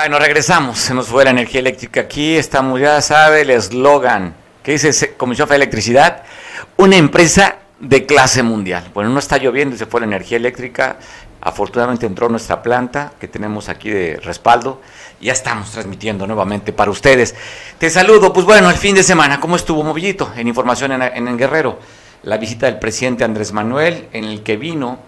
Bueno, regresamos. Se nos fue la energía eléctrica aquí. Estamos, ya sabe, el eslogan que dice Comisión de Electricidad, una empresa de clase mundial. Bueno, no está lloviendo y se fue la energía eléctrica. Afortunadamente entró nuestra planta que tenemos aquí de respaldo. Ya estamos transmitiendo nuevamente para ustedes. Te saludo. Pues bueno, el fin de semana, ¿cómo estuvo Movillito? En información en, en Guerrero. La visita del presidente Andrés Manuel, en el que vino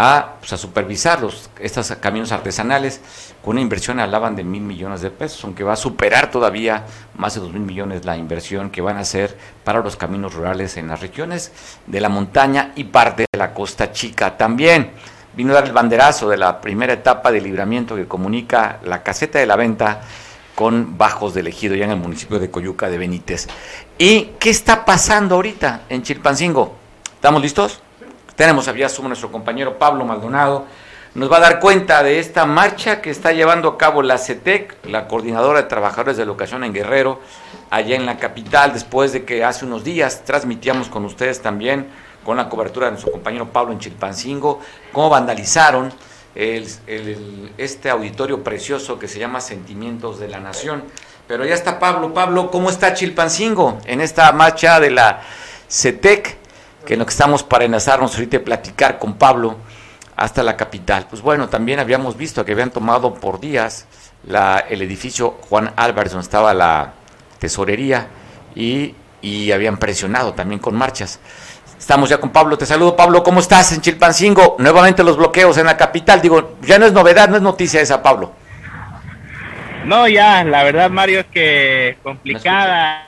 a, pues, a supervisar los, estos caminos artesanales con una inversión, hablaban de mil millones de pesos, aunque va a superar todavía más de dos mil millones la inversión que van a hacer para los caminos rurales en las regiones de la montaña y parte de la costa chica también. Vino a dar el banderazo de la primera etapa de libramiento que comunica la caseta de la venta con Bajos del Ejido, ya en el municipio de Coyuca de Benítez. ¿Y qué está pasando ahorita en Chilpancingo? ¿Estamos listos? Tenemos a vía nuestro compañero Pablo Maldonado. Nos va a dar cuenta de esta marcha que está llevando a cabo la CETEC, la Coordinadora de Trabajadores de Educación en Guerrero, allá en la capital, después de que hace unos días transmitíamos con ustedes también, con la cobertura de nuestro compañero Pablo en Chilpancingo, cómo vandalizaron este auditorio precioso que se llama Sentimientos de la Nación. Pero ya está Pablo. Pablo, ¿cómo está Chilpancingo en esta marcha de la CETEC? Que en lo que estamos para enlazarnos ahorita y platicar con Pablo hasta la capital. Pues bueno, también habíamos visto que habían tomado por días la, el edificio Juan Álvarez, donde estaba la tesorería, y, y habían presionado también con marchas. Estamos ya con Pablo. Te saludo, Pablo. ¿Cómo estás en Chilpancingo? Nuevamente los bloqueos en la capital. Digo, ya no es novedad, no es noticia esa, Pablo. No, ya, la verdad, Mario, es que complicada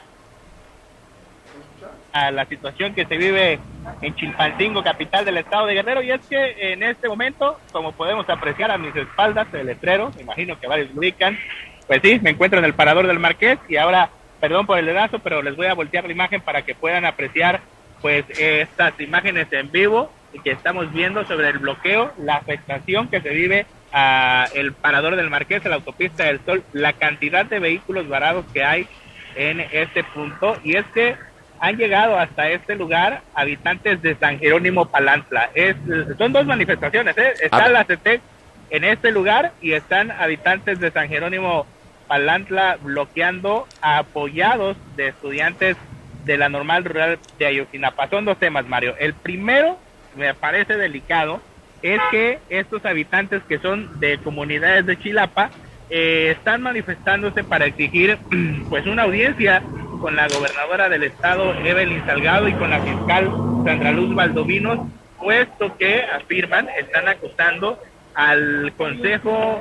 a la situación que se vive en Chilpancingo, capital del estado de Guerrero, y es que en este momento, como podemos apreciar a mis espaldas, el letrero, me imagino que varios lo ubican, pues sí, me encuentro en el parador del Marqués y ahora, perdón por el dedazo, pero les voy a voltear la imagen para que puedan apreciar pues estas imágenes en vivo que estamos viendo sobre el bloqueo, la afectación que se vive a el parador del Marqués, a la autopista del Sol, la cantidad de vehículos varados que hay en este punto, y es que han llegado hasta este lugar habitantes de San Jerónimo Palantla. Es, son dos manifestaciones, ¿eh? está ah. la CETEC en este lugar y están habitantes de San Jerónimo Palantla bloqueando apoyados de estudiantes de la normal rural de Ayotzinapa. Son dos temas, Mario. El primero, me parece delicado, es que estos habitantes que son de comunidades de Chilapa eh, están manifestándose para exigir pues una audiencia con la gobernadora del estado, Evelyn Salgado, y con la fiscal Sandra Luz Valdovinos, puesto que afirman, están acusando al Consejo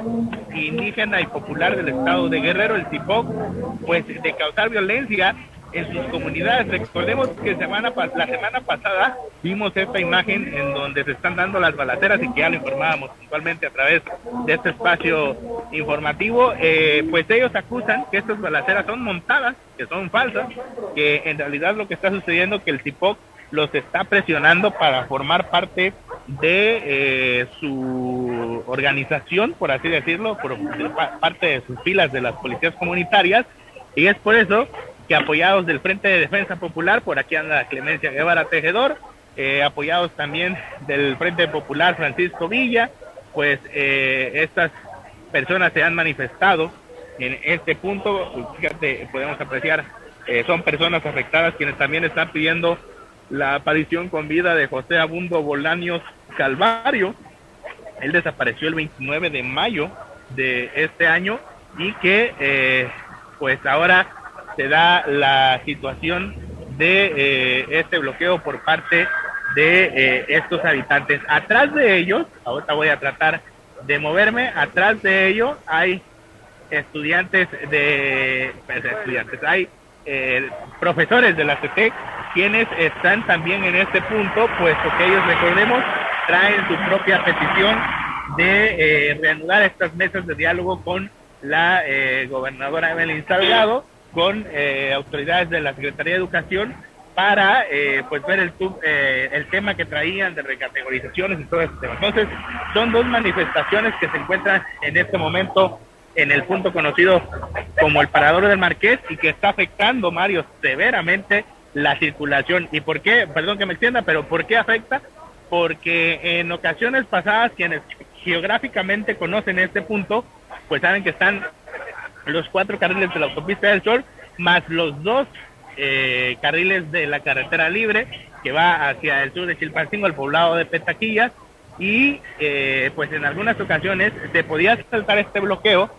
Indígena y Popular del Estado de Guerrero, el CIPOC, pues de causar violencia en sus comunidades. Recordemos que semana la semana pasada vimos esta imagen en donde se están dando las balaceras y que ya lo informábamos puntualmente a través de este espacio informativo. Eh, pues ellos acusan que estas balaceras son montadas, que son falsas, que en realidad lo que está sucediendo es que el CIPOC los está presionando para formar parte de eh, su organización, por así decirlo, por parte de sus filas de las policías comunitarias, y es por eso que apoyados del Frente de Defensa Popular, por aquí anda Clemencia Guevara Tejedor, eh, apoyados también del Frente Popular Francisco Villa, pues eh, estas personas se han manifestado en este punto, fíjate, podemos apreciar, eh, son personas afectadas quienes también están pidiendo la aparición con vida de José Abundo Bolaños Calvario, él desapareció el 29 de mayo de este año y que pues ahora se da la situación de eh, este bloqueo por parte de eh, estos habitantes. Atrás de ellos, ahorita voy a tratar de moverme, atrás de ellos hay estudiantes de, pues, estudiantes, hay eh, profesores de la CETEC quienes están también en este punto, puesto que ellos, recordemos, traen su propia petición de reanudar estas mesas de diálogo con la gobernadora Evelyn Salgado con eh, autoridades de la Secretaría de Educación para eh, pues ver el, eh, el tema que traían de recategorizaciones y todo ese tema. Entonces, son dos manifestaciones que se encuentran en este momento en el punto conocido como el Parador del Marqués y que está afectando, Mario, severamente la circulación. ¿Y por qué? Perdón que me extienda, pero ¿por qué afecta? Porque en ocasiones pasadas quienes geográficamente conocen este punto pues saben que están los cuatro carriles de la autopista del Sol, más los dos eh, carriles de la carretera libre que va hacia el sur de Chilpancingo, al poblado de Petaquillas, y eh, pues en algunas ocasiones se podía saltar este bloqueo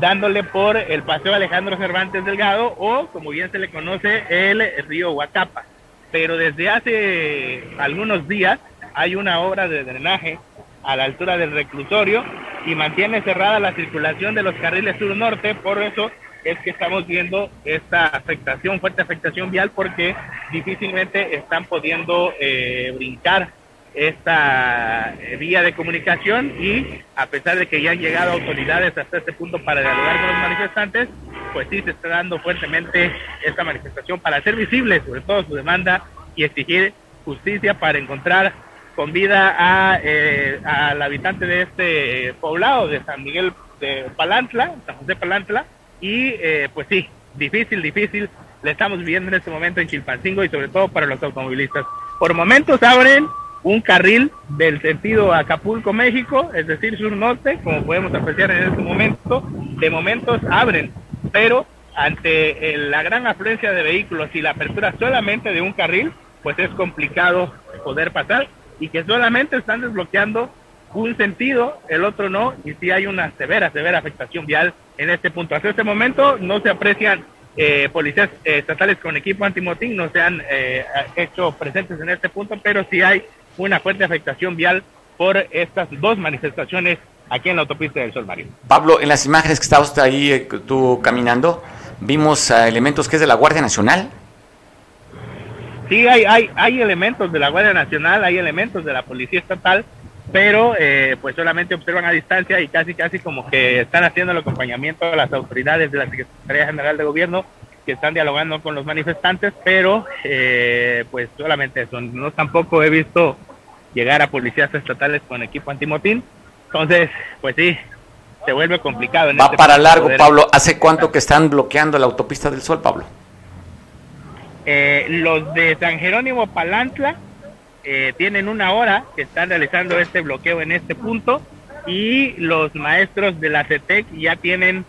dándole por el paseo Alejandro Cervantes Delgado o como bien se le conoce el río Huacapa. Pero desde hace algunos días hay una obra de drenaje a la altura del reclusorio y mantiene cerrada la circulación de los carriles sur-norte, por eso es que estamos viendo esta afectación, fuerte afectación vial, porque difícilmente están pudiendo eh, brincar esta eh, vía de comunicación. Y a pesar de que ya han llegado autoridades hasta este punto para dialogar con los manifestantes, pues sí se está dando fuertemente esta manifestación para hacer visible sobre todo su demanda y exigir justicia para encontrar con vida a, eh, al habitante de este poblado de San Miguel de Palantla, San José Palantla, y eh, pues sí, difícil, difícil, le estamos viviendo en este momento en Chilpancingo y sobre todo para los automovilistas. Por momentos abren un carril del sentido Acapulco, México, es decir, sur-norte, como podemos apreciar en este momento, de momentos abren, pero ante la gran afluencia de vehículos y la apertura solamente de un carril, pues es complicado poder pasar y que solamente están desbloqueando un sentido, el otro no, y sí hay una severa, severa afectación vial en este punto. Hasta este momento no se aprecian eh, policías estatales con equipo antimotín, no se han eh, hecho presentes en este punto, pero sí hay una fuerte afectación vial por estas dos manifestaciones aquí en la autopista del Sol Mario. Pablo, en las imágenes que estabas ahí eh, tú caminando, vimos elementos que es de la Guardia Nacional. Sí, hay, hay, hay elementos de la Guardia Nacional, hay elementos de la Policía Estatal, pero eh, pues solamente observan a distancia y casi casi como que están haciendo el acompañamiento a las autoridades de la Secretaría General de Gobierno que están dialogando con los manifestantes, pero eh, pues solamente eso. No tampoco he visto llegar a policías estatales con equipo antimotín. Entonces, pues sí, se vuelve complicado. Va este para largo, Pablo. ¿Hace cuánto que están bloqueando la autopista del Sol, Pablo? Eh, los de San Jerónimo Palantla eh, tienen una hora que están realizando este bloqueo en este punto y los maestros de la CETEC ya tienen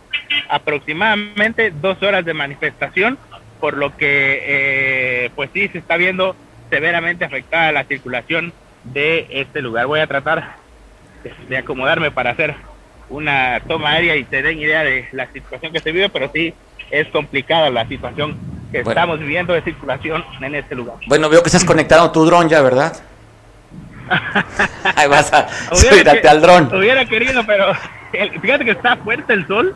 aproximadamente dos horas de manifestación, por lo que eh, pues sí se está viendo severamente afectada la circulación de este lugar. Voy a tratar de acomodarme para hacer una toma aérea y te den idea de la situación que se vive, pero sí es complicada la situación que estamos viviendo de circulación en este lugar. Bueno, veo que estás conectado tu dron ya, ¿verdad? Ahí vas a subirte al dron. Hubiera querido, pero fíjate que está fuerte el sol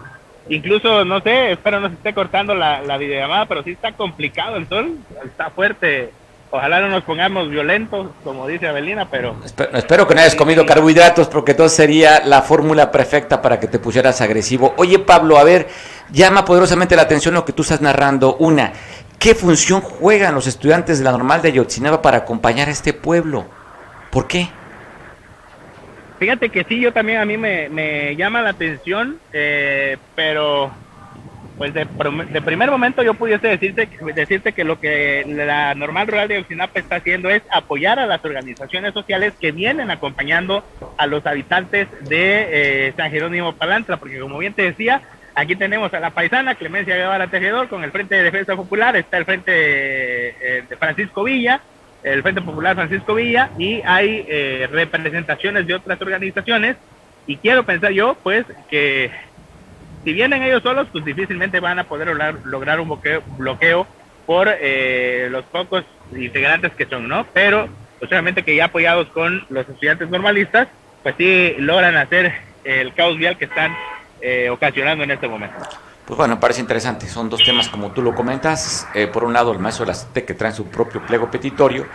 Incluso, no sé, espero no se esté cortando la, la videollamada, pero sí está complicado el sol, está fuerte. Ojalá no nos pongamos violentos, como dice Avelina, pero... Espero, que no hayas comido carbohidratos, porque entonces sería la fórmula perfecta para que te pusieras agresivo. Oye, Pablo, a ver, llama poderosamente la atención lo que tú estás narrando. Una, ¿qué función juegan los estudiantes de la normal de Ayotzinapa para acompañar a este pueblo? ¿Por qué? Fíjate que sí, yo también a mí me, llama la atención, eh, pero pues de, primer momento yo pudiese decirte, decirte que lo que la normal rural de Oxinapa está haciendo es apoyar a las organizaciones sociales que vienen acompañando a los habitantes de eh, San Jerónimo Palantra, porque como bien te decía, aquí tenemos a la paisana Clemencia Guevara Tejedor con el Frente de Defensa Popular, está el Frente eh, de Francisco Villa, el Frente Popular Francisco Villa y hay eh, representaciones de otras organizaciones y quiero pensar yo pues que si vienen ellos solos pues difícilmente van a poder lograr, un bloqueo, bloqueo por eh, los pocos integrantes que son, ¿no? Pero posiblemente que ya apoyados con los estudiantes normalistas pues sí logran hacer el caos vial que están eh, ocasionando en este momento. Pues bueno, me parece interesante. Son dos temas como tú lo comentas. Eh, por un lado, el maestro de la CT que trae su propio pliego petitorio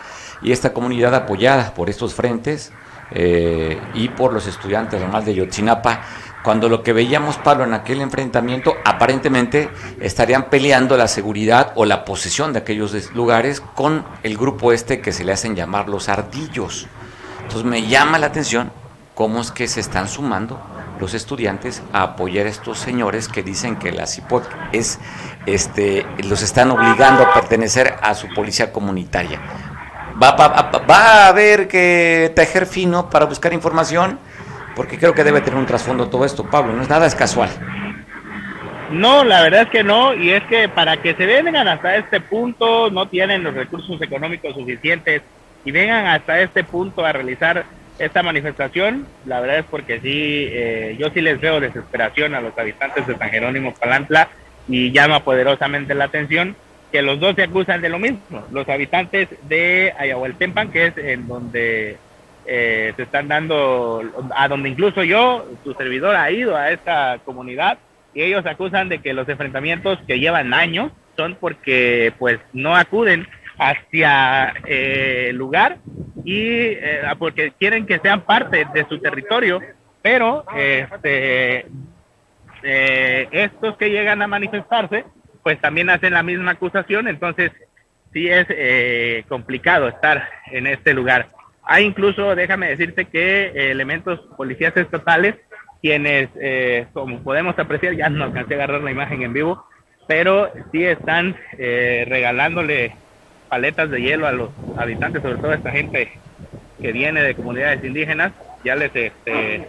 y esta comunidad apoyada por estos frentes eh, y por los estudiantes normal de Yotzinapa. Cuando lo que veíamos, Pablo, en aquel enfrentamiento, aparentemente estarían peleando la seguridad o la posesión de aquellos lugares con el grupo este que se le hacen llamar los ardillos. Entonces me llama la atención cómo es que se están sumando los estudiantes a apoyar a estos señores que dicen que la CIPOT es, este, los están obligando a pertenecer a su policía comunitaria. Va, va, va a haber que tejer fino para buscar información Porque creo que debe tener un trasfondo todo esto, Pablo, no es nada, es casual. No, la verdad es que no, y es que para que se vengan hasta este punto no tienen los recursos económicos suficientes y vengan hasta este punto a realizar esta manifestación, la verdad es porque sí, eh, yo sí les veo desesperación a los habitantes de San Jerónimo Palantla y llama poderosamente la atención que los dos se acusan de lo mismo. Los habitantes de Ayahualtempan, que es en donde eh, se están dando, a donde incluso yo, su servidor, ha ido a esta comunidad, y ellos acusan de que los enfrentamientos que llevan años son porque pues no acuden hacia eh, el lugar y eh, porque quieren que sean parte de su territorio, pero este, estos que llegan a manifestarse pues también hacen la misma acusación, entonces sí es eh, complicado estar en este lugar. Hay incluso, déjame decirte que eh, elementos policías estatales, quienes, eh, como podemos apreciar, ya no alcancé a agarrar la imagen en vivo, pero sí están regalándole paletas de hielo a los habitantes, sobre todo a esta gente que viene de comunidades indígenas, ya les este,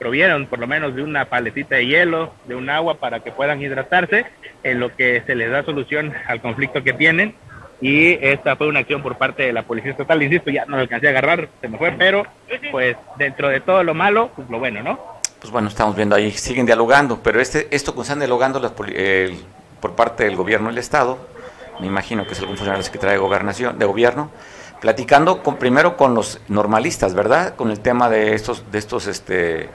provieron por lo menos de una paletita de hielo, de un agua para que puedan hidratarse, en lo que se les da solución al conflicto que tienen. Y esta fue una acción por parte de la Policía Estatal, insisto, ya no lo alcancé a agarrar, se me fue, pero pues dentro de todo lo malo, pues lo bueno, ¿no? Pues bueno, estamos viendo ahí, siguen dialogando, pero este esto que están dialogando las, por parte del gobierno del Estado, me imagino que es algún funcionario Secretaría de Gobernación, de Gobierno, platicando con, primero con los normalistas, ¿verdad? Con el tema de estos, de estos, este,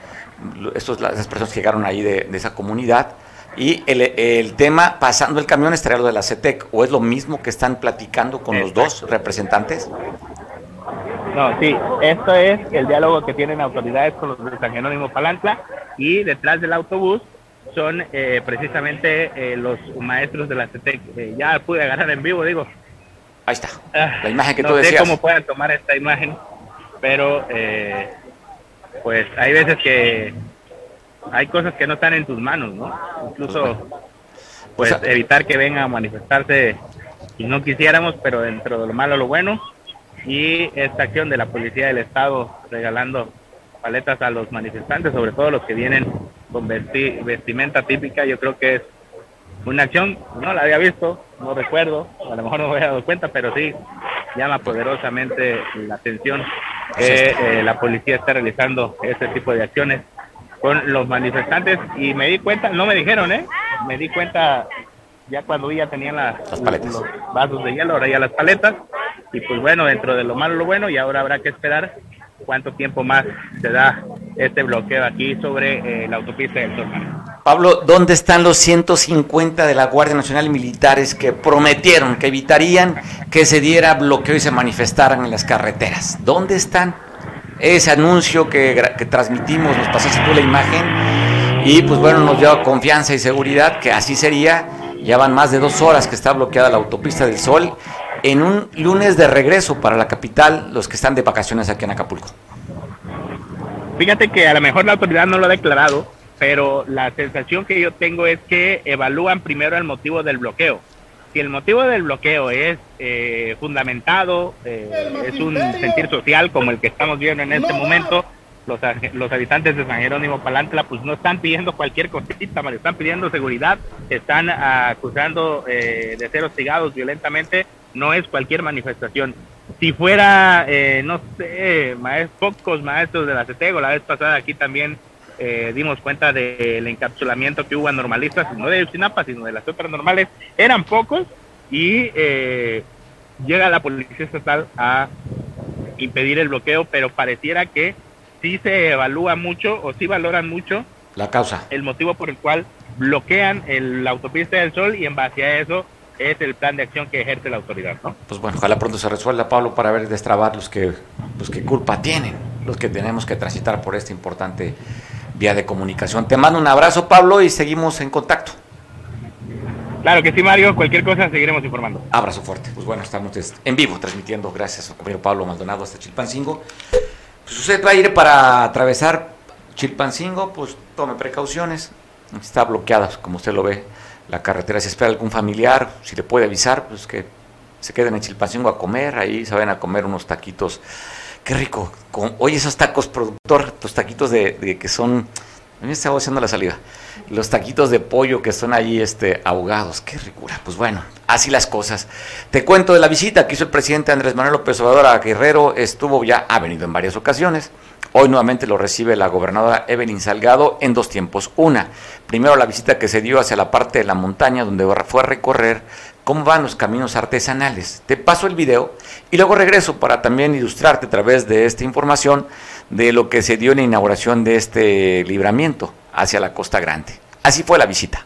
estos, las personas que llegaron ahí de, esa comunidad. Y el, el, tema, pasando el camión, estaría lo de la CETEC, ¿o es lo mismo que están platicando con los dos representantes? No, sí, esto es el diálogo que tienen autoridades con los de San Jerónimo Palantla y detrás del autobús son eh, precisamente eh, los maestros de la CETEC. Eh, ya pude agarrar en vivo, digo, Ahí está. Ah, la imagen que no tú decías. sé cómo puedan tomar esta imagen, pero eh, pues hay veces que hay cosas que no están en tus manos, ¿no? Incluso pues, pues evitar que vengan a manifestarse y no quisiéramos, pero dentro de lo malo lo bueno. Y esta acción de la Policía del Estado regalando paletas a los manifestantes, sobre todo los que vienen con vestimenta típica, yo creo que es una acción, no la había visto, no recuerdo, a lo mejor no me había dado cuenta, pero sí llama poderosamente la atención que eh, la policía está realizando este tipo de acciones con los manifestantes y me di cuenta, no me dijeron, ¿eh? Me di cuenta ya cuando ya tenían las, los vasos de hielo, ahora ya las paletas y pues bueno, dentro de lo malo lo bueno y ahora habrá que esperar cuánto tiempo más se da este bloqueo aquí sobre eh, la autopista del Tornado. Pablo, ¿dónde están los 150 de la Guardia Nacional y militares que prometieron que evitarían que se diera bloqueo y se manifestaran en las carreteras? ¿Dónde están? Ese anuncio que, transmitimos, nos pasaste tú la imagen y pues bueno, nos dio confianza y seguridad que así sería. Ya van más de dos horas que está bloqueada la autopista del Sol en un lunes de regreso para la capital, los que están de vacaciones aquí en Acapulco. Fíjate que a lo mejor la autoridad no lo ha declarado, pero la sensación que yo tengo es que evalúan primero el motivo del bloqueo. Si el motivo del bloqueo es eh, fundamentado, eh, es un sentir social como el que estamos viendo en este momento, los, los habitantes de San Jerónimo Palantla pues no están pidiendo cualquier cosita, están pidiendo seguridad, están acusando eh, de ser hostigados violentamente, no es cualquier manifestación. Si fuera, no sé, maestros, pocos maestros de la CETEGO, la vez pasada aquí también eh, dimos cuenta del encapsulamiento que hubo a normalistas, no de Ucinapa, sino de las otras normales, eran pocos y eh, llega la policía estatal a impedir el bloqueo, pero pareciera que sí se evalúa mucho o sí valoran mucho la causa, el motivo por el cual bloquean el, la autopista del Sol y en base a eso es el plan de acción que ejerce la autoridad, ¿no? Pues bueno, ojalá pronto se resuelva, Pablo, para ver destrabar los que, los que culpa tienen, los que tenemos que transitar por este importante vía de comunicación. Te mando un abrazo, Pablo, y seguimos en contacto. Claro que sí, Mario. Cualquier cosa seguiremos informando. Abrazo fuerte. Pues bueno, estamos en vivo transmitiendo, gracias a compañero Pablo Maldonado hasta Chilpancingo. Pues usted va a ir para atravesar Chilpancingo, pues tome precauciones. Está bloqueada, como usted lo ve, la carretera. Si espera algún familiar, si le puede avisar, pues que se queden en Chilpancingo a comer. Ahí se van a comer unos taquitos Qué rico. oye, esos tacos, productor, tus taquitos de, que son. A mí me está haciendo la salida. Los taquitos de pollo que son ahí este, ahogados. Qué ricura. Pues bueno, así las cosas. Te cuento de la visita que hizo el presidente Andrés Manuel López Obrador a Guerrero. Estuvo ya, ha venido en varias ocasiones. Hoy nuevamente lo recibe la gobernadora Evelyn Salgado en dos tiempos. Una, primero la visita que se dio hacia la parte de la montaña donde fue a recorrer cómo van los caminos artesanales. Te paso el video y luego regreso para también ilustrarte a través de esta información de lo que se dio en la inauguración de este libramiento hacia la Costa Grande. Así fue la visita.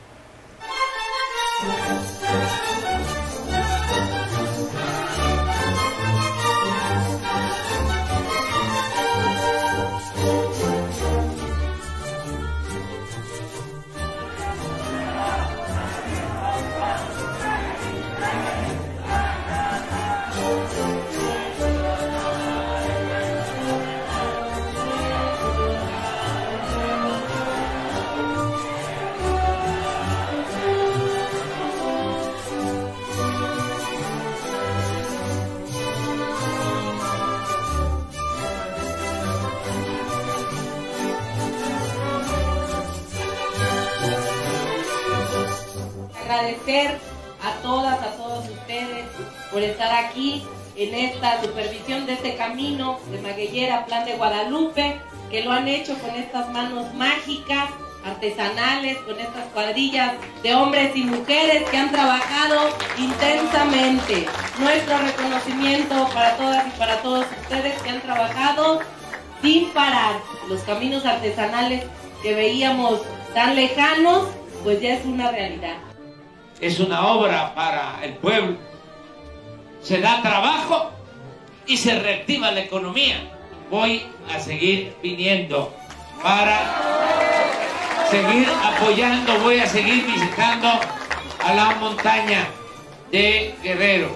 A todas, a todos ustedes por estar aquí en esta supervisión de este camino de Maguellera, Plan de Guadalupe, que lo han hecho con estas manos mágicas, artesanales, con estas cuadrillas de hombres y mujeres que han trabajado intensamente. Nuestro reconocimiento para todas y para todos ustedes que han trabajado sin parar. Los caminos artesanales que veíamos tan lejanos, pues ya es una realidad es una obra para el pueblo. Se da trabajo y se reactiva la economía. Voy a seguir viniendo para seguir apoyando, voy a seguir visitando a la montaña de Guerrero.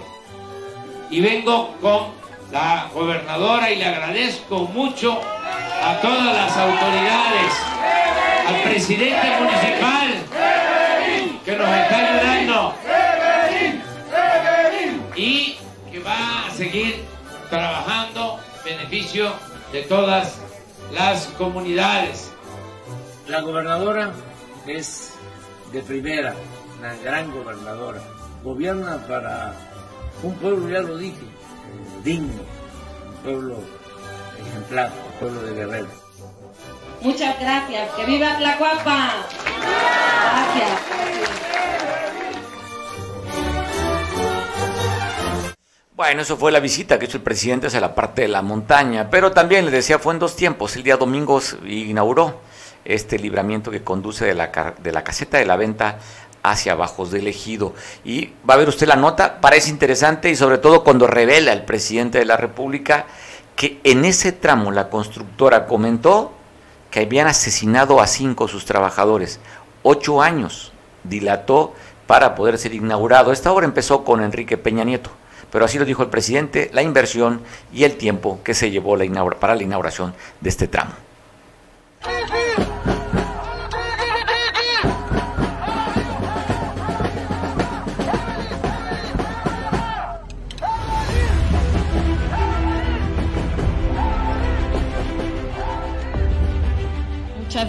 Y vengo con la gobernadora y le agradezco mucho a todas las autoridades, al presidente municipal, que nos está ayudando y que va a seguir trabajando en beneficio de todas las comunidades. La gobernadora es de primera, una gran gobernadora. Gobierna para un pueblo, ya lo dije, eh, digno, un pueblo ejemplar, un pueblo de guerreros. Muchas gracias. ¡Que viva Tlacuapa! Gracias. Bueno, eso fue la visita que hizo el presidente hacia la parte de la montaña, pero también le decía fue en dos tiempos. El día domingo inauguró este libramiento que conduce de la, de la caseta de la venta hacia Bajos del Ejido. Y va a ver usted la nota, parece interesante y sobre todo cuando revela el presidente de la República que en ese tramo la constructora comentó que habían asesinado a cinco de sus trabajadores. Ocho años dilató para poder ser inaugurado. Esta obra empezó con Enrique Peña Nieto, pero así lo dijo el presidente, la inversión y el tiempo que se llevó para la inauguración de este tramo.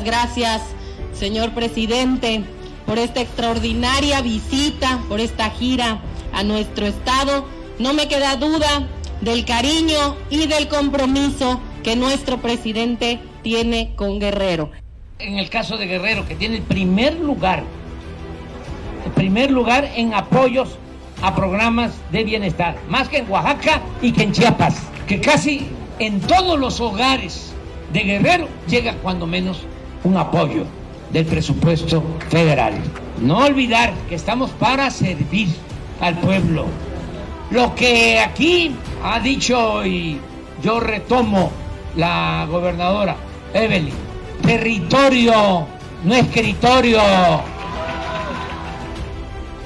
gracias, señor presidente, por esta extraordinaria visita, por esta gira a nuestro estado. No me queda duda del cariño y del compromiso que nuestro presidente tiene con Guerrero. En el caso de Guerrero, que tiene el primer lugar, el primer lugar en apoyos a programas de bienestar, más que en Oaxaca y que en Chiapas, que casi en todos los hogares de Guerrero llega cuando menos un apoyo del presupuesto federal. No olvidar que estamos para servir al pueblo. Lo que aquí ha dicho y yo retomo la gobernadora Evelyn, territorio, no escritorio.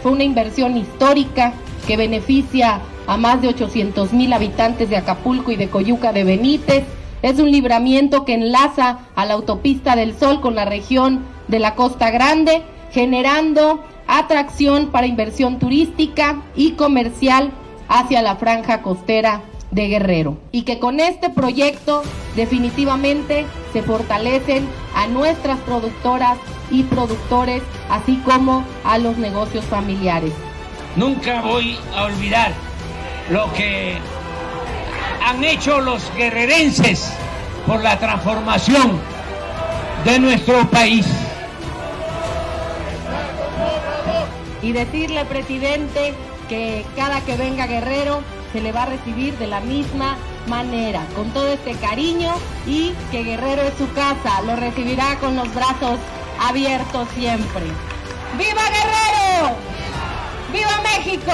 Fue una inversión histórica que beneficia a más de 800 mil habitantes de Acapulco y de Coyuca de Benítez es un libramiento que enlaza a la autopista del Sol con la región de la Costa Grande, generando atracción para inversión turística y comercial hacia la franja costera de Guerrero y que con este proyecto definitivamente se fortalecen a nuestras productoras y productores, así como a los negocios familiares. Nunca voy a olvidar lo que han hecho los guerrerenses por la transformación de nuestro país. Y decirle, presidente, que cada que venga Guerrero se le va a recibir de la misma manera, con todo este cariño y que Guerrero es su casa, lo recibirá con los brazos abiertos siempre. ¡Viva Guerrero! ¡Viva México!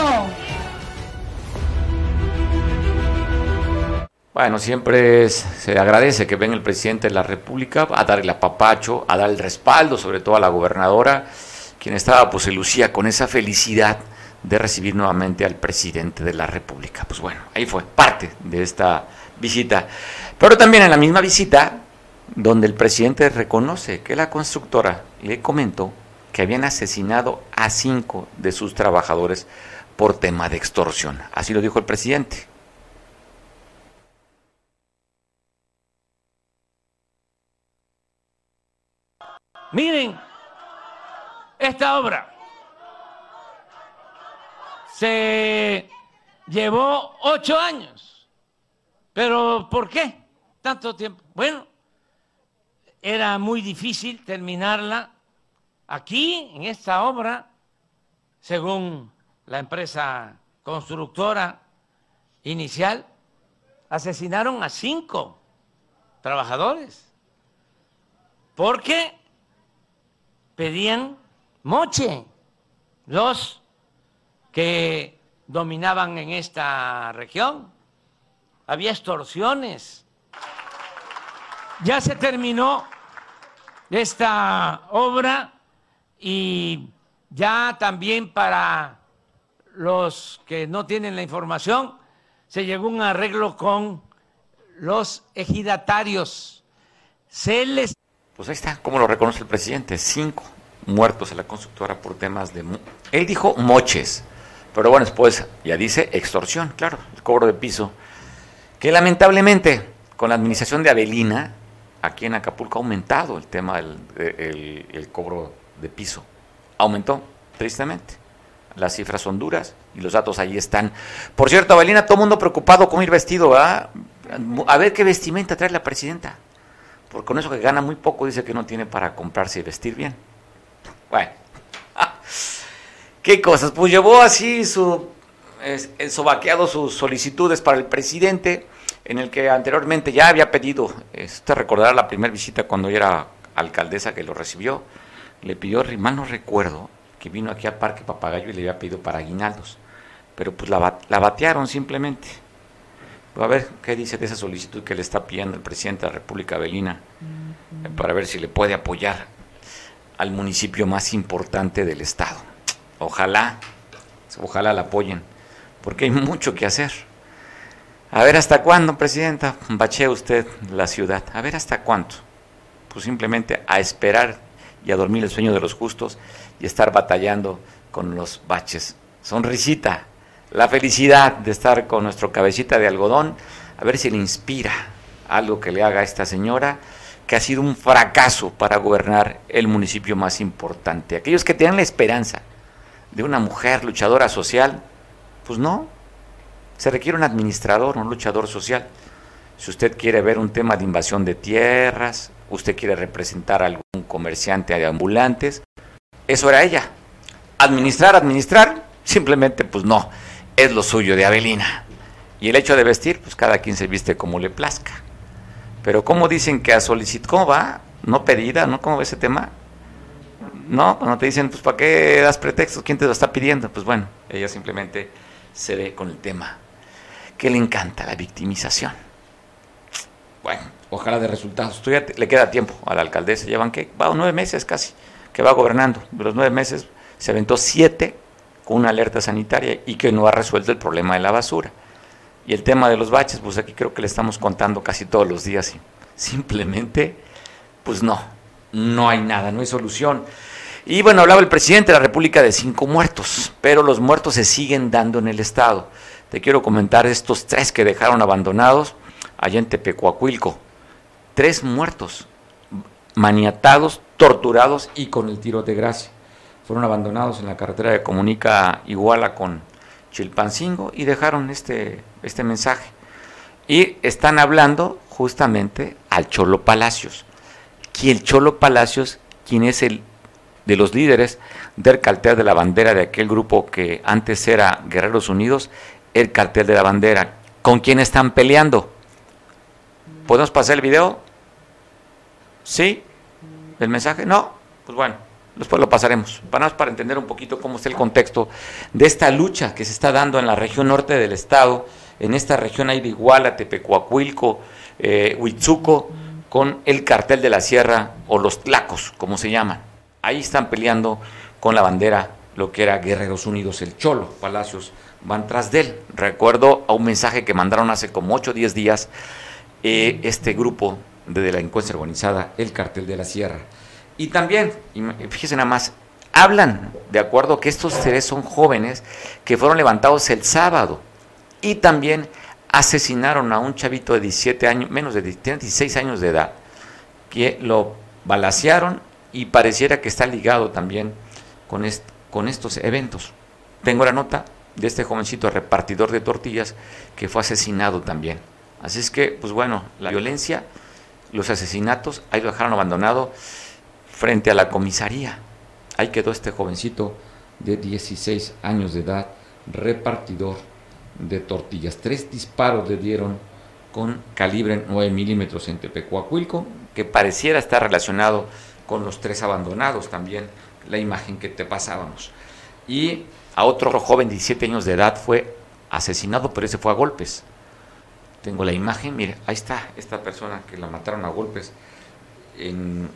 Bueno, siempre se agradece que venga el presidente de la República a darle a papacho, a dar el respaldo, sobre todo a la gobernadora, quien estaba, pues se lucía con esa felicidad de recibir nuevamente al presidente de la República. Pues bueno, ahí fue parte de esta visita. Pero también en la misma visita, donde el presidente reconoce que la constructora le comentó que habían asesinado a cinco de sus trabajadores por tema de extorsión. Así lo dijo el presidente. Miren, esta obra se llevó ocho años. ¿Pero por qué tanto tiempo? Bueno, era muy difícil terminarla aquí, en esta obra, según la empresa constructora inicial, asesinaron a cinco trabajadores porque pedían moche los que dominaban en esta región. Había extorsiones. Ya se terminó esta obra y ya también para los que no tienen la información, se llegó a un arreglo con los ejidatarios. Se les pues ahí está, como lo reconoce el presidente, cinco muertos en la constructora por temas de... Él dijo moches, pero bueno, después ya dice extorsión, claro, el cobro de piso, que lamentablemente con la administración de Avelina, aquí en Acapulco ha aumentado el tema del el, cobro de piso. Aumentó, tristemente. Las cifras son duras y los datos ahí están. Por cierto, Avelina, todo el mundo preocupado cómo ir vestido, A ver qué vestimenta trae la presidenta. Porque con eso que gana muy poco dice que no tiene para comprarse y vestir bien. Bueno, ¿qué cosas? Pues llevó así su sobaqueado sus solicitudes para el presidente, en el que anteriormente ya había pedido, usted recordará la primera visita cuando era alcaldesa que lo recibió, le pidió, mal no recuerdo, que vino aquí al Parque Papagayo y le había pedido para aguinaldos, pero pues la, la batearon simplemente. A ver qué dice de esa solicitud que le está pidiendo el presidente de la República Belina para ver si le puede apoyar al municipio más importante del estado. Ojalá, ojalá la apoyen, porque hay mucho que hacer. A ver hasta cuándo, presidenta, bachea usted la ciudad. A ver hasta cuánto. Pues simplemente a esperar y a dormir el sueño de los justos y estar batallando con los baches. Sonrisita, la felicidad de estar con nuestro cabecita de algodón, a ver si le inspira algo que le haga a esta señora, que ha sido un fracaso para gobernar el municipio más importante. Aquellos que tienen la esperanza de una mujer luchadora social, pues no, se requiere un administrador, un luchador social. Si usted quiere ver un tema de invasión de tierras, usted quiere representar a algún comerciante de ambulantes, eso era ella. Administrar, administrar, simplemente pues no es lo suyo de Avelina. Y el hecho de vestir, pues cada quien se viste como le plazca. Pero ¿cómo dicen que a solicitar, cómo va? No pedida, ¿no? ¿Cómo va ese tema? No, cuando te dicen, pues ¿para qué das pretextos? ¿Quién te lo está pidiendo? Pues bueno, ella simplemente se ve con el tema que le encanta, la victimización. Bueno, ojalá de resultados. Todavía le queda tiempo a la alcaldesa. Llevan, ¿qué? Va nueve meses casi, que va gobernando. De los nueve meses se aventó siete con una alerta sanitaria y que no ha resuelto el problema de la basura. Y el tema de los baches, pues aquí creo que le estamos contando casi todos los días simplemente, pues no, no hay nada, no hay solución. Y bueno, hablaba el presidente de la República de cinco muertos, pero los muertos se siguen dando en el Estado. te quiero comentar estos tres que dejaron abandonados allá en Tepecuacuilco. Tres muertos, maniatados, torturados y con el tiro de gracia. Fueron abandonados en la carretera que comunica Iguala con Chilpancingo y dejaron este, este mensaje. Y están hablando justamente al Cholo Palacios. Que el Cholo Palacios, quien es el de los líderes del cartel de la bandera de aquel grupo que antes era Guerreros Unidos, el cartel de la bandera. ¿Con quién están peleando? ¿Podemos pasar el video? ¿Sí? ¿El mensaje? No. Pues bueno, después lo pasaremos. Para, para entender un poquito cómo está el contexto de esta lucha que se está dando en la región norte del estado. En esta región hay de Iguala, Tepecuacuilco, eh, Huitzuco, con el cartel de la sierra o los tlacos, como se llaman. Ahí están peleando con la bandera lo que era Guerreros Unidos, el Cholo, Palacios, van tras de él. Recuerdo a un mensaje que mandaron hace como 8 o 10 días eh, este grupo de delincuencia organizada, el Cartel de la Sierra. Y también, fíjense nada más, hablan de acuerdo que estos seres son jóvenes que fueron levantados el sábado y también asesinaron a un chavito de 17 años, menos de 16 años de edad, que lo balacearon y pareciera que está ligado también con, con estos eventos. Tengo la nota de este jovencito repartidor de tortillas que fue asesinado también. Así es que, pues bueno, la violencia, los asesinatos, ahí lo dejaron abandonado frente a la comisaría. Ahí quedó este jovencito de 16 años de edad, repartidor de tortillas. Tres disparos le dieron con calibre 9 milímetros en Tepecuacuilco, que pareciera estar relacionado con los tres abandonados también, la imagen que te pasábamos. Y a otro joven de 17 años de edad fue asesinado, pero ese fue a golpes. Tengo la imagen, mire, ahí está esta persona que la mataron a golpes en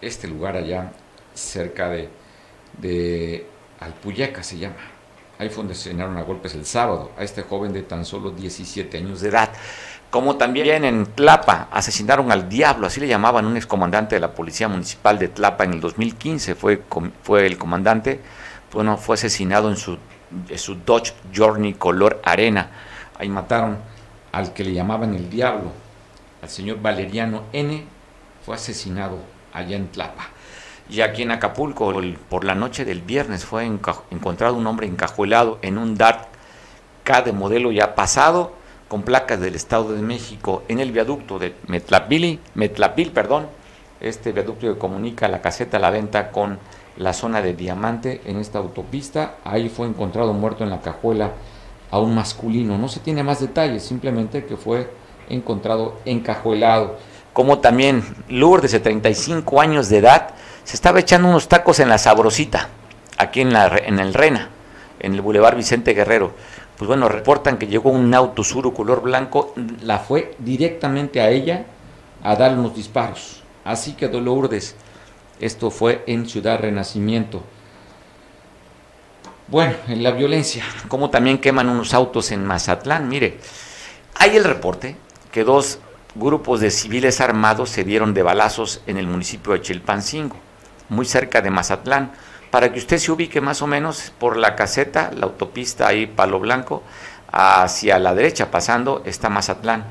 este lugar allá, cerca de, de Alpuyaca se llama. Ahí fue donde asesinaron a golpes el sábado a este joven de tan solo 17 años de edad. Como también en Tlapa asesinaron al diablo, así le llamaban un excomandante de la Policía Municipal de Tlapa en el 2015, fue, fue el comandante bueno, fue asesinado en su, su Dodge Journey color arena. Ahí mataron al que le llamaban el diablo, al señor Valeriano N. Fue asesinado allá en Tlapa. Y aquí en Acapulco, por la noche del viernes, fue encontrado un hombre encajuelado en un Dart K de modelo ya pasado, con placas del Estado de México, en el viaducto de Metlapil, Metlapil perdón, este viaducto que comunica la caseta a la venta con la zona de Diamante en esta autopista. Ahí fue encontrado muerto en la cajuela a un masculino. No se tiene más detalles, simplemente que fue encontrado encajuelado. Como también Lourdes, de 35 años de edad, se estaba echando unos tacos en la Sabrosita, aquí en, la, en el Rena, en el Boulevard Vicente Guerrero. Pues bueno, reportan que llegó un auto suro color blanco, la fue directamente a ella a darle unos disparos. Así quedó Lourdes esto fue en Ciudad Renacimiento. Bueno, en la violencia, como también queman unos autos en Mazatlán. Mire, hay el reporte que dos grupos de civiles armados se dieron de balazos en el municipio de Chilpancingo, muy cerca de Mazatlán. Para que usted se ubique más o menos por la caseta, la autopista ahí Palo Blanco, hacia la derecha pasando está Mazatlán.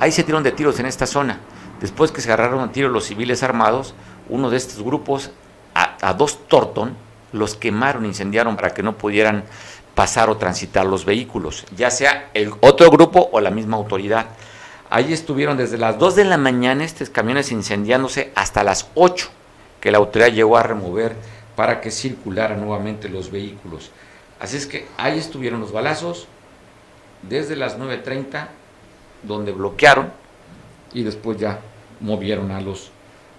Ahí se dieron de tiros en esta zona. Después que se agarraron a tiros los civiles armados, uno de estos grupos, a, dos Torton, los quemaron, incendiaron para que no pudieran pasar o transitar los vehículos, ya sea el otro grupo o la misma autoridad. Ahí estuvieron desde las 2 de la mañana estos camiones incendiándose hasta las 8 que la autoridad llegó a remover para que circularan nuevamente los vehículos. Así es que ahí estuvieron los balazos desde las 9.30 donde bloquearon y después ya movieron a los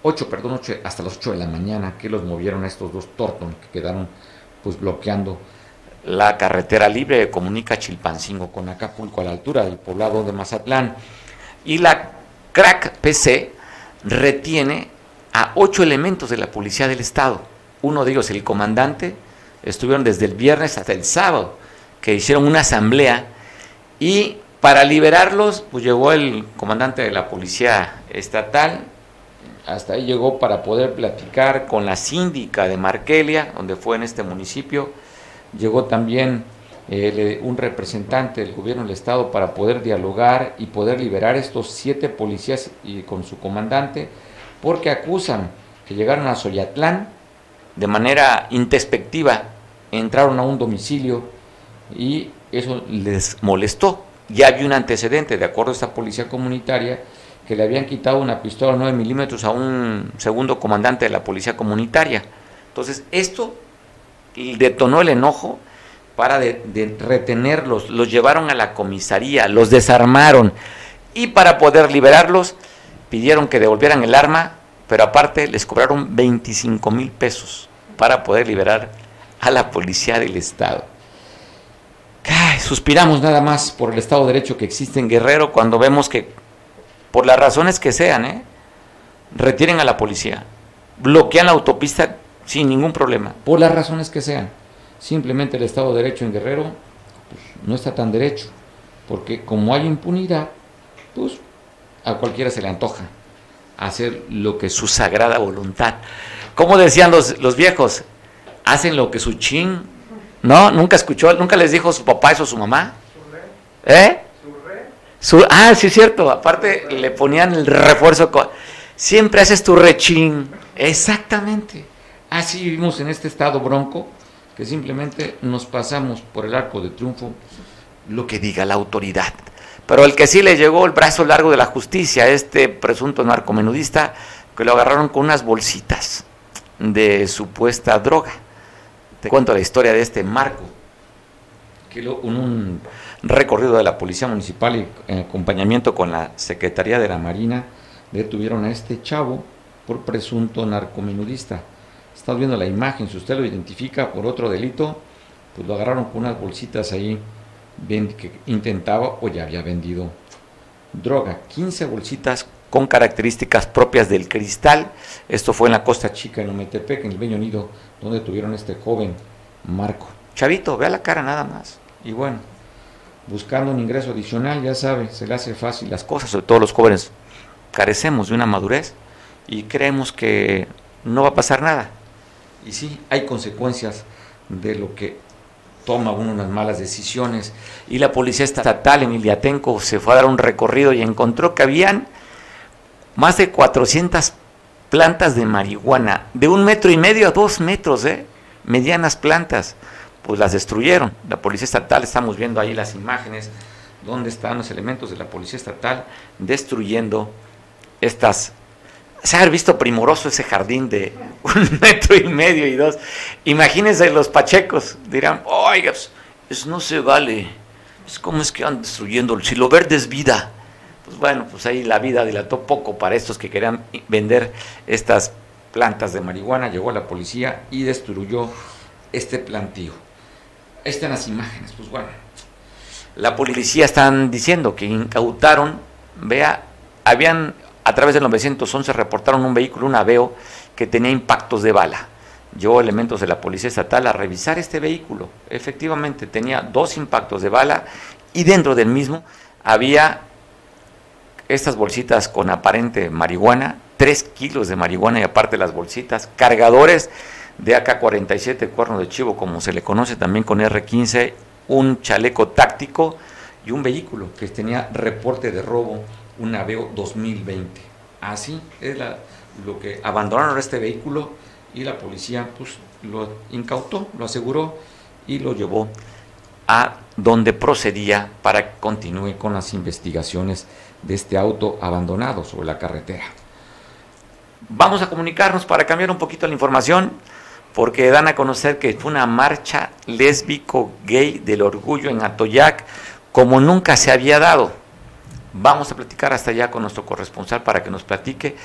8, perdón, 8, hasta las 8 de la mañana que los movieron a estos dos Torton que quedaron pues bloqueando la carretera libre que comunica Chilpancingo con Acapulco a la altura del poblado de Mazatlán. Y la crack PC retiene a ocho elementos de la policía del estado. Uno de ellos, el comandante, estuvieron desde el viernes hasta el sábado, que hicieron una asamblea y para liberarlos, pues llegó el comandante de la policía estatal, hasta ahí llegó para poder platicar con la síndica de Markelia, donde fue en este municipio. Llegó también eh, un representante del gobierno del estado para poder dialogar y poder liberar estos siete policías y con su comandante, porque acusan que llegaron a Soyatlán de manera introspectiva, entraron a un domicilio y eso les molestó. Ya había un antecedente, de acuerdo a esta policía comunitaria, que le habían quitado una pistola 9 milímetros a un segundo comandante de la policía comunitaria. Entonces, esto detonó el enojo para de, retenerlos, los llevaron a la comisaría, los desarmaron y para poder liberarlos pidieron que devolvieran el arma, pero aparte les cobraron 25 mil pesos para poder liberar a la policía del Estado. suspiramos nada más por el Estado de Derecho que existe en Guerrero cuando vemos que, por las razones que sean, ¿eh? retiren a la policía, bloquean la autopista sin ningún problema, por las razones que sean Simplemente el Estado de Derecho en Guerrero pues, no está tan derecho, porque como hay impunidad, pues a cualquiera se le antoja hacer lo que su sagrada voluntad. Como decían los, los viejos, hacen lo que su chin, ¿no? Nunca escuchó, nunca les dijo su papá eso su mamá. ¿Eh? Su, ah, sí es cierto, aparte le ponían el refuerzo, siempre haces tu rechín, exactamente. Así vivimos en este estado bronco, que simplemente nos pasamos por el arco de triunfo lo que diga la autoridad. Pero el que sí le llegó el brazo largo de la justicia, este presunto narcomenudista, que lo agarraron con unas bolsitas de supuesta droga. Te cuento la historia de este Marco, que en un recorrido de la Policía Municipal y en acompañamiento con la Secretaría de la Marina, detuvieron a este chavo por presunto narcomenudista Estamos viendo la imagen, si usted lo identifica por otro delito, pues lo agarraron con unas bolsitas ahí que intentaba o ya había vendido droga. 15 bolsitas con características propias del cristal. Esto fue en la Costa Chica, en Ometepec, en el Reino Unido, donde tuvieron este joven Marco. Chavito, vea la cara nada más. Y bueno, buscando un ingreso adicional, ya sabe, se le hace fácil las cosas, sobre todo los jóvenes. Carecemos de una madurez y creemos que no va a pasar nada. Y sí, hay consecuencias de lo que toma unas malas decisiones. Y la policía estatal en Iliatenco se fue a dar un recorrido y encontró que habían más de 400 plantas de marihuana, de un metro y medio a dos metros, ¿eh? medianas plantas, pues las destruyeron. La policía estatal, estamos viendo ahí las imágenes, donde están los elementos de la policía estatal destruyendo estas se ha visto primoroso ese jardín de un metro y medio y dos. Imagínense los pachecos, dirán, oiga, pues, eso no se vale. Es como es que van destruyendo, si lo verde es vida. Pues bueno, pues ahí la vida dilató poco para estos que querían vender estas plantas de marihuana. Llegó la policía y destruyó este plantío. Ahí están las imágenes, pues bueno. La policía están diciendo que incautaron, vea, habían a través del 911 reportaron un vehículo, un Aveo, que tenía impactos de bala. Llevó elementos de la Policía Estatal a revisar este vehículo. Efectivamente, tenía dos impactos de bala y dentro del mismo había estas bolsitas con aparente marihuana, tres kilos de marihuana y aparte las bolsitas, cargadores de AK-47, cuerno de chivo, como se le conoce también con R-15, un chaleco táctico y un vehículo que tenía reporte de robo un Aveo 2020. Así es lo que abandonaron este vehículo y la policía pues, lo incautó, lo aseguró y lo llevó a donde procedía para que continúe con las investigaciones de este auto abandonado sobre la carretera. Vamos a comunicarnos para cambiar un poquito la información, porque dan a conocer que fue una marcha lésbico gay del orgullo en Atoyac como nunca se había dado. Vamos a platicar hasta allá con nuestro corresponsal para que nos platique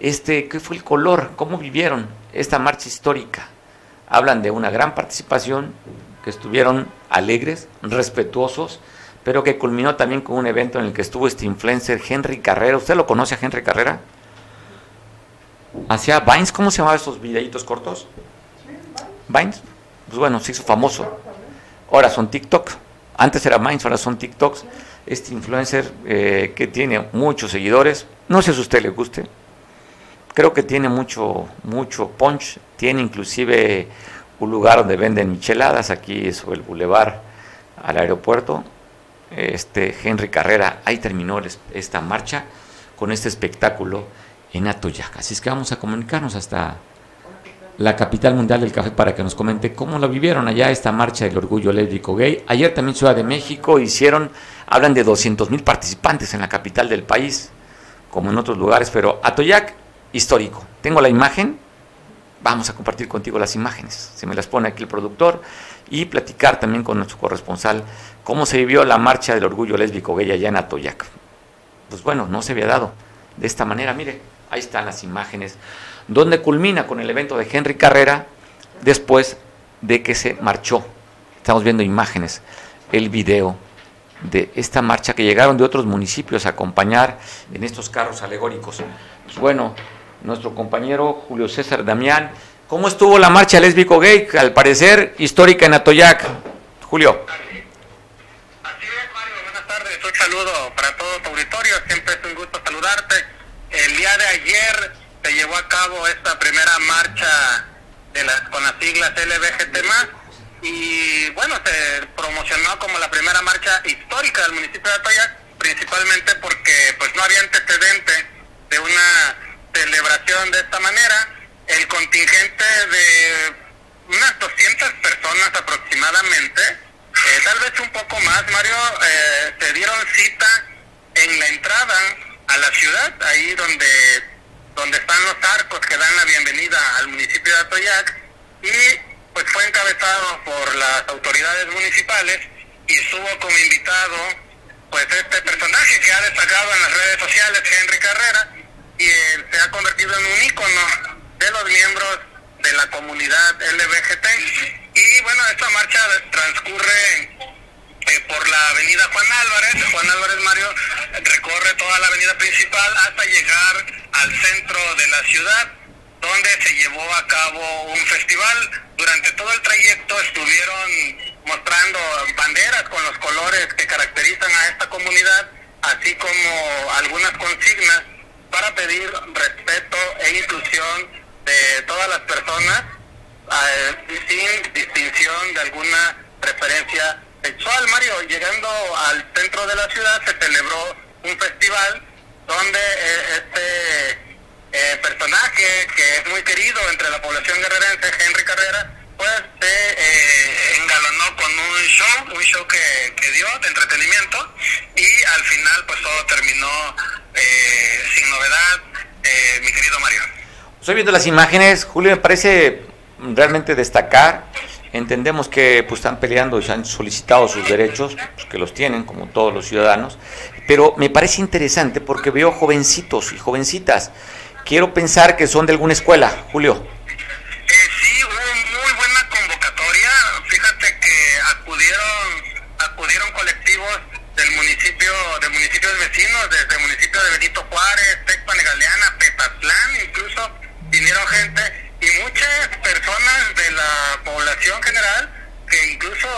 este, qué fue el color, cómo vivieron esta marcha histórica. Hablan de una gran participación, que estuvieron alegres, respetuosos, pero que culminó también con un evento en el que estuvo este influencer Henry Carrera. ¿Usted lo conoce a Henry Carrera? Hacía Vines, ¿cómo se llamaban estos videitos cortos? Vines. Pues bueno, se hizo famoso. Ahora son TikTok. Antes era Vines, ahora son TikToks este influencer eh, que tiene muchos seguidores, no sé si a usted le guste, creo que tiene mucho, mucho punch, tiene inclusive un lugar donde venden micheladas aquí sobre el bulevar al aeropuerto. Este Henry Carrera, ahí terminó esta marcha con este espectáculo en Atoyac. Así es que vamos a comunicarnos hasta la capital mundial del café para que nos comente cómo lo vivieron allá esta marcha del orgullo lésbico gay. Ayer también Ciudad de México hicieron, hablan de 200 mil participantes en la capital del país, como en otros lugares, pero Atoyac histórico. Tengo la imagen, vamos a compartir contigo las imágenes, se me las pone aquí el productor y platicar también con nuestro corresponsal cómo se vivió la marcha del orgullo lésbico gay allá en Atoyac. Pues bueno, no se había dado de esta manera, mire, ahí están las imágenes, donde culmina con el evento de Henry Carrera después de que se marchó. Estamos viendo imágenes, el video de esta marcha que llegaron de otros municipios a acompañar en estos carros alegóricos. Pues bueno, nuestro compañero Julio César Damián. ¿Cómo estuvo la marcha lésbico gay? Al parecer histórica en Atoyac. Julio. Así es, Mario. Buenas tardes. Un saludo para todo tu auditorio. Siempre es un gusto saludarte. El día de ayer se llevó a cabo esta primera marcha de las, con las siglas LBGT+, y bueno, se promocionó como la primera marcha histórica del municipio de Atoyac, principalmente porque pues no había antecedente de una celebración de esta manera, el contingente de unas 200 personas aproximadamente, eh, tal vez un poco más, Mario, eh, se dieron cita en la entrada a la ciudad, ahí donde, donde están los arcos que dan la bienvenida al municipio de Atoyac, y pues fue encabezado por las autoridades municipales y estuvo como invitado pues este personaje que ha destacado en las redes sociales, Henry Carrera, y se ha convertido en un ícono de los miembros de la comunidad LBGT. Y bueno, esta marcha transcurre eh, por la avenida Juan Álvarez. Juan Álvarez Mario recorre toda la avenida principal hasta llegar al centro de la ciudad, donde se llevó a cabo un festival. Durante todo el trayecto estuvieron mostrando banderas con los colores que caracterizan a esta comunidad, así como algunas consignas para pedir respeto e inclusión de todas las personas eh, sin distinción de alguna preferencia sexual. Mario, llegando al centro de la ciudad se celebró un festival donde eh, este eh, personaje que es muy querido entre la población guerrerense, Henry Carrera, pues se engalanó con un show, un show que, que dio de entretenimiento y al final pues todo terminó eh, sin novedad, eh, mi querido Mario. Estoy viendo las imágenes, Julio, me parece realmente destacar. Entendemos que pues, están peleando y se han solicitado sus derechos, pues, que los tienen, como todos los ciudadanos, pero me parece interesante porque veo jovencitos y jovencitas. Quiero pensar que son de alguna escuela, Julio. Eh, sí, hubo muy buena convocatoria. Fíjate que acudieron, acudieron colectivos del municipio, de municipios vecinos, desde el municipio de Benito Juárez, Tecpan Galeana, Petatlán, incluso vinieron gente y muchas personas de la población general que incluso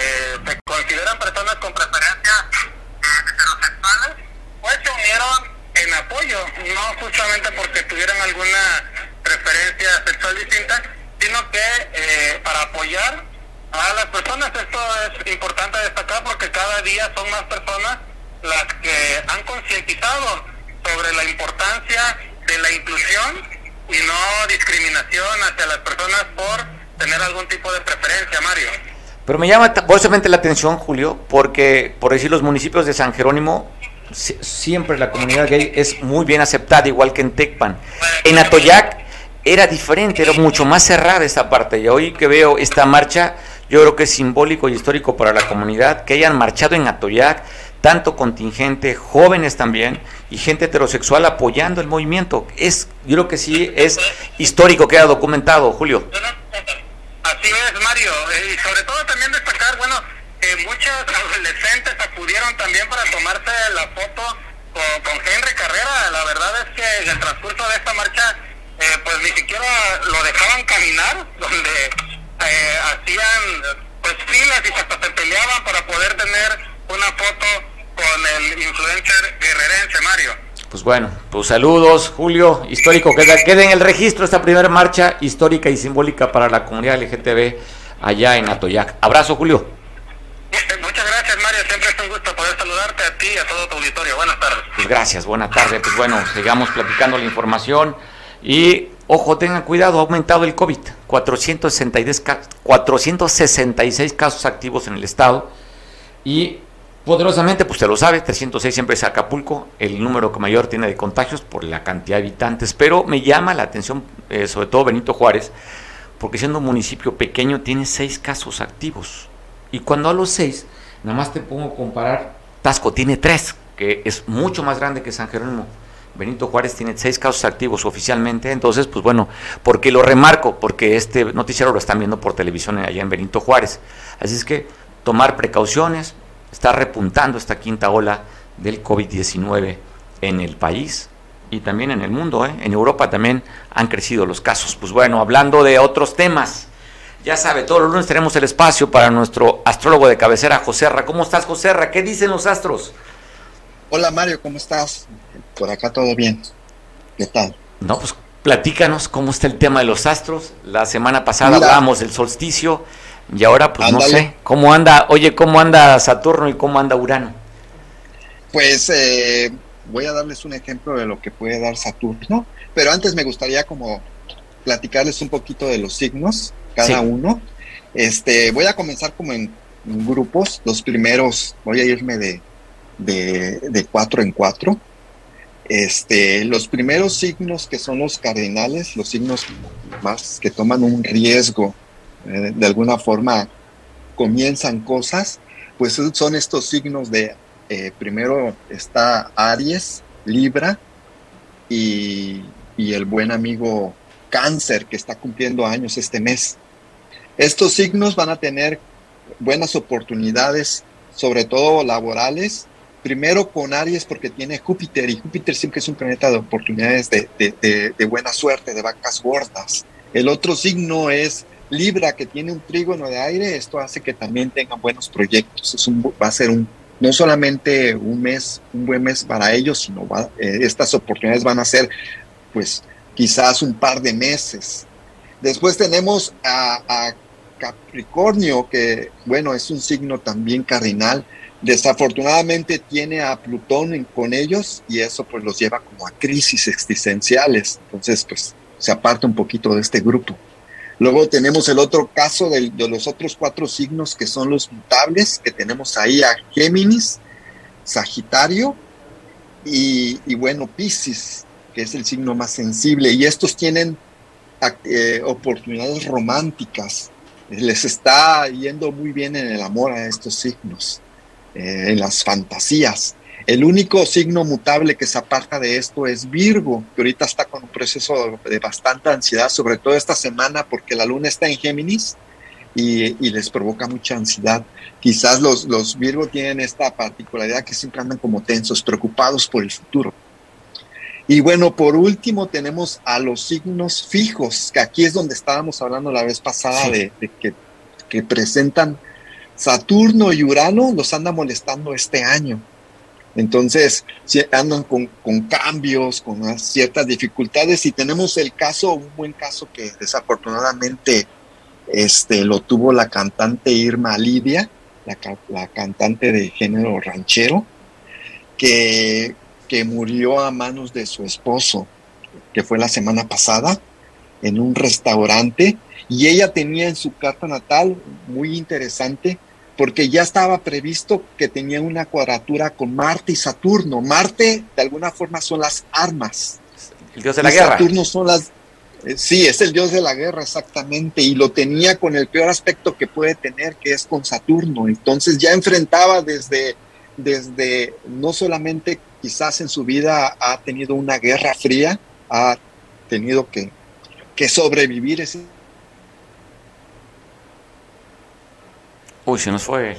eh, se consideran personas con preferencia eh, heterosexuales, pues se unieron en apoyo, no justamente porque tuvieran alguna preferencia sexual distinta, sino que eh, para apoyar a las personas. Esto es importante destacar porque cada día son más personas las que han concientizado sobre la importancia de la inclusión y no discriminación hacia las personas por tener algún tipo de preferencia, Mario. Pero me llama bolsamente la atención, Julio, porque, por decir, los municipios de San Jerónimo, siempre la comunidad gay es muy bien aceptada, igual que en Tecpan. En Atoyac era diferente, era mucho más cerrada esta parte. Y hoy que veo esta marcha, yo creo que es simbólico y histórico para la comunidad que hayan marchado en Atoyac, tanto contingente, jóvenes también, y gente heterosexual apoyando el movimiento. Es, yo creo que sí es histórico, queda documentado, Julio. Así es, Mario, eh, y sobre todo también destacar, bueno, que muchos adolescentes acudieron también para tomarse la foto con, con Henry Carrera. La verdad es que en el transcurso de esta marcha, eh, pues ni siquiera lo dejaban caminar, donde eh, hacían pues filas y hasta se peleaban para poder tener una foto con el influencer guerrerense Mario. Pues bueno, pues saludos, Julio, histórico, queda, queda en el registro esta primera marcha histórica y simbólica para la comunidad LGTB allá en Atoyac. Abrazo, Julio. Muchas a todo tu auditorio. Buenas tardes. Pues gracias, buena tarde. Pues bueno, sigamos platicando la información y ojo, tengan cuidado, ha aumentado el COVID. 462, 466 casos activos en el estado y poderosamente, pues usted lo sabe, 306 siempre es Acapulco, el número que mayor tiene de contagios por la cantidad de habitantes, pero me llama la atención, eh, sobre todo Benito Juárez, porque siendo un municipio pequeño tiene seis casos activos. Y cuando hablo seis, nada más te pongo a comparar, Tasco tiene tres, que es mucho más grande que San Jerónimo. Benito Juárez tiene seis casos activos oficialmente, entonces, pues bueno, ¿por qué lo remarco? Porque este noticiero lo están viendo por televisión allá en Benito Juárez. Así es que tomar precauciones, está repuntando esta quinta ola del COVID-19 en el país y también en el mundo. ¿eh? En Europa también han crecido los casos. Pues bueno, hablando de otros temas, ya sabe, todos los lunes tenemos el espacio para nuestro astrólogo de cabecera, Joserra. ¿Cómo estás, Joserra? ¿Qué dicen los astros? Hola, Mario, ¿cómo estás? Por acá todo bien. ¿Qué tal? No, pues platícanos cómo está el tema de los astros. La semana pasada hablamos del solsticio y ahora, pues no sé, ¿cómo anda? Oye, ¿cómo anda Saturno y cómo anda Urano? Pues eh, voy a darles un ejemplo de lo que puede dar Saturno, pero antes me gustaría como platicarles un poquito de los signos, cada uno. Este, voy a comenzar como en, grupos, los primeros, voy a irme de, de, cuatro en cuatro. Este, los primeros signos que son los cardinales, los signos más que toman un riesgo eh, de alguna forma comienzan cosas, pues son estos signos de, eh, primero está Aries, Libra y, y el buen amigo Cáncer que está cumpliendo años este mes. Estos signos van a tener buenas oportunidades, sobre todo laborales. Primero con Aries porque tiene Júpiter y Júpiter siempre es un planeta de oportunidades de, de, de buena suerte, de vacas gordas. El otro signo es Libra, que tiene un trígono de aire, esto hace que también tengan buenos proyectos. Es un, va a ser un, no solamente un mes, un buen mes para ellos, sino eh, estas oportunidades van a ser, pues, quizás un par de meses. Después tenemos a, a Capricornio, que, bueno, es un signo también cardinal. Desafortunadamente tiene a Plutón con ellos y eso pues los lleva como a crisis existenciales. Entonces, pues, se aparta un poquito de este grupo. Luego tenemos el otro caso de, los otros cuatro signos que son los mutables, que tenemos ahí a Géminis, Sagitario y, bueno, Pisces, que es el signo más sensible. Y estos tienen eh, oportunidades románticas. Les está yendo muy bien en el amor a estos signos, eh, en las fantasías. El único signo mutable que se aparta de esto es Virgo, que ahorita está con un proceso de bastante ansiedad, sobre todo esta semana porque la luna está en Géminis y, les provoca mucha ansiedad. Quizás los, los Virgo tienen esta particularidad que siempre andan como tensos, preocupados por el futuro. Y bueno, por último tenemos a los signos fijos, que aquí es donde estábamos hablando la vez pasada de, que, que presentan Saturno y Urano, los anda molestando este año. Entonces, andan con, cambios, con ciertas dificultades y tenemos el caso, un buen caso que desafortunadamente este, lo tuvo la cantante Irma Lidia, la, cantante de género ranchero, que, que murió a manos de su esposo, que fue la semana pasada, en un restaurante, y ella tenía en su carta natal, muy interesante, porque ya estaba previsto que tenía una cuadratura con Marte y Saturno. Marte, de alguna forma, son las armas. El dios de la guerra. Saturno son las... Eh, sí, es el dios de la guerra, exactamente, y lo tenía con el peor aspecto que puede tener, que es con Saturno. Entonces ya enfrentaba desde, desde, no solamente quizás en su vida ha tenido una guerra fría, ha tenido que, que sobrevivir ese Uy, se nos fue,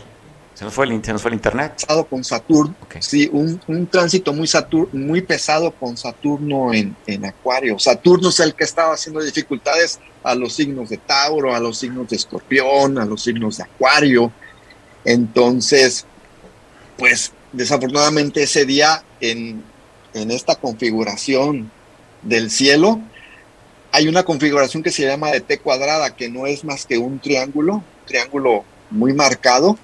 se nos fue el, se nos fue el internet. Con Saturno, sí, un, un, tránsito muy muy pesado con Saturno en, en, Acuario. Saturno es el que estaba haciendo dificultades a los signos de Tauro, a los signos de Escorpión, a los signos de Acuario. Entonces, pues desafortunadamente ese día en, en esta configuración del cielo, hay una configuración que se llama de T cuadrada, que no es más que un triángulo, un triángulo muy marcado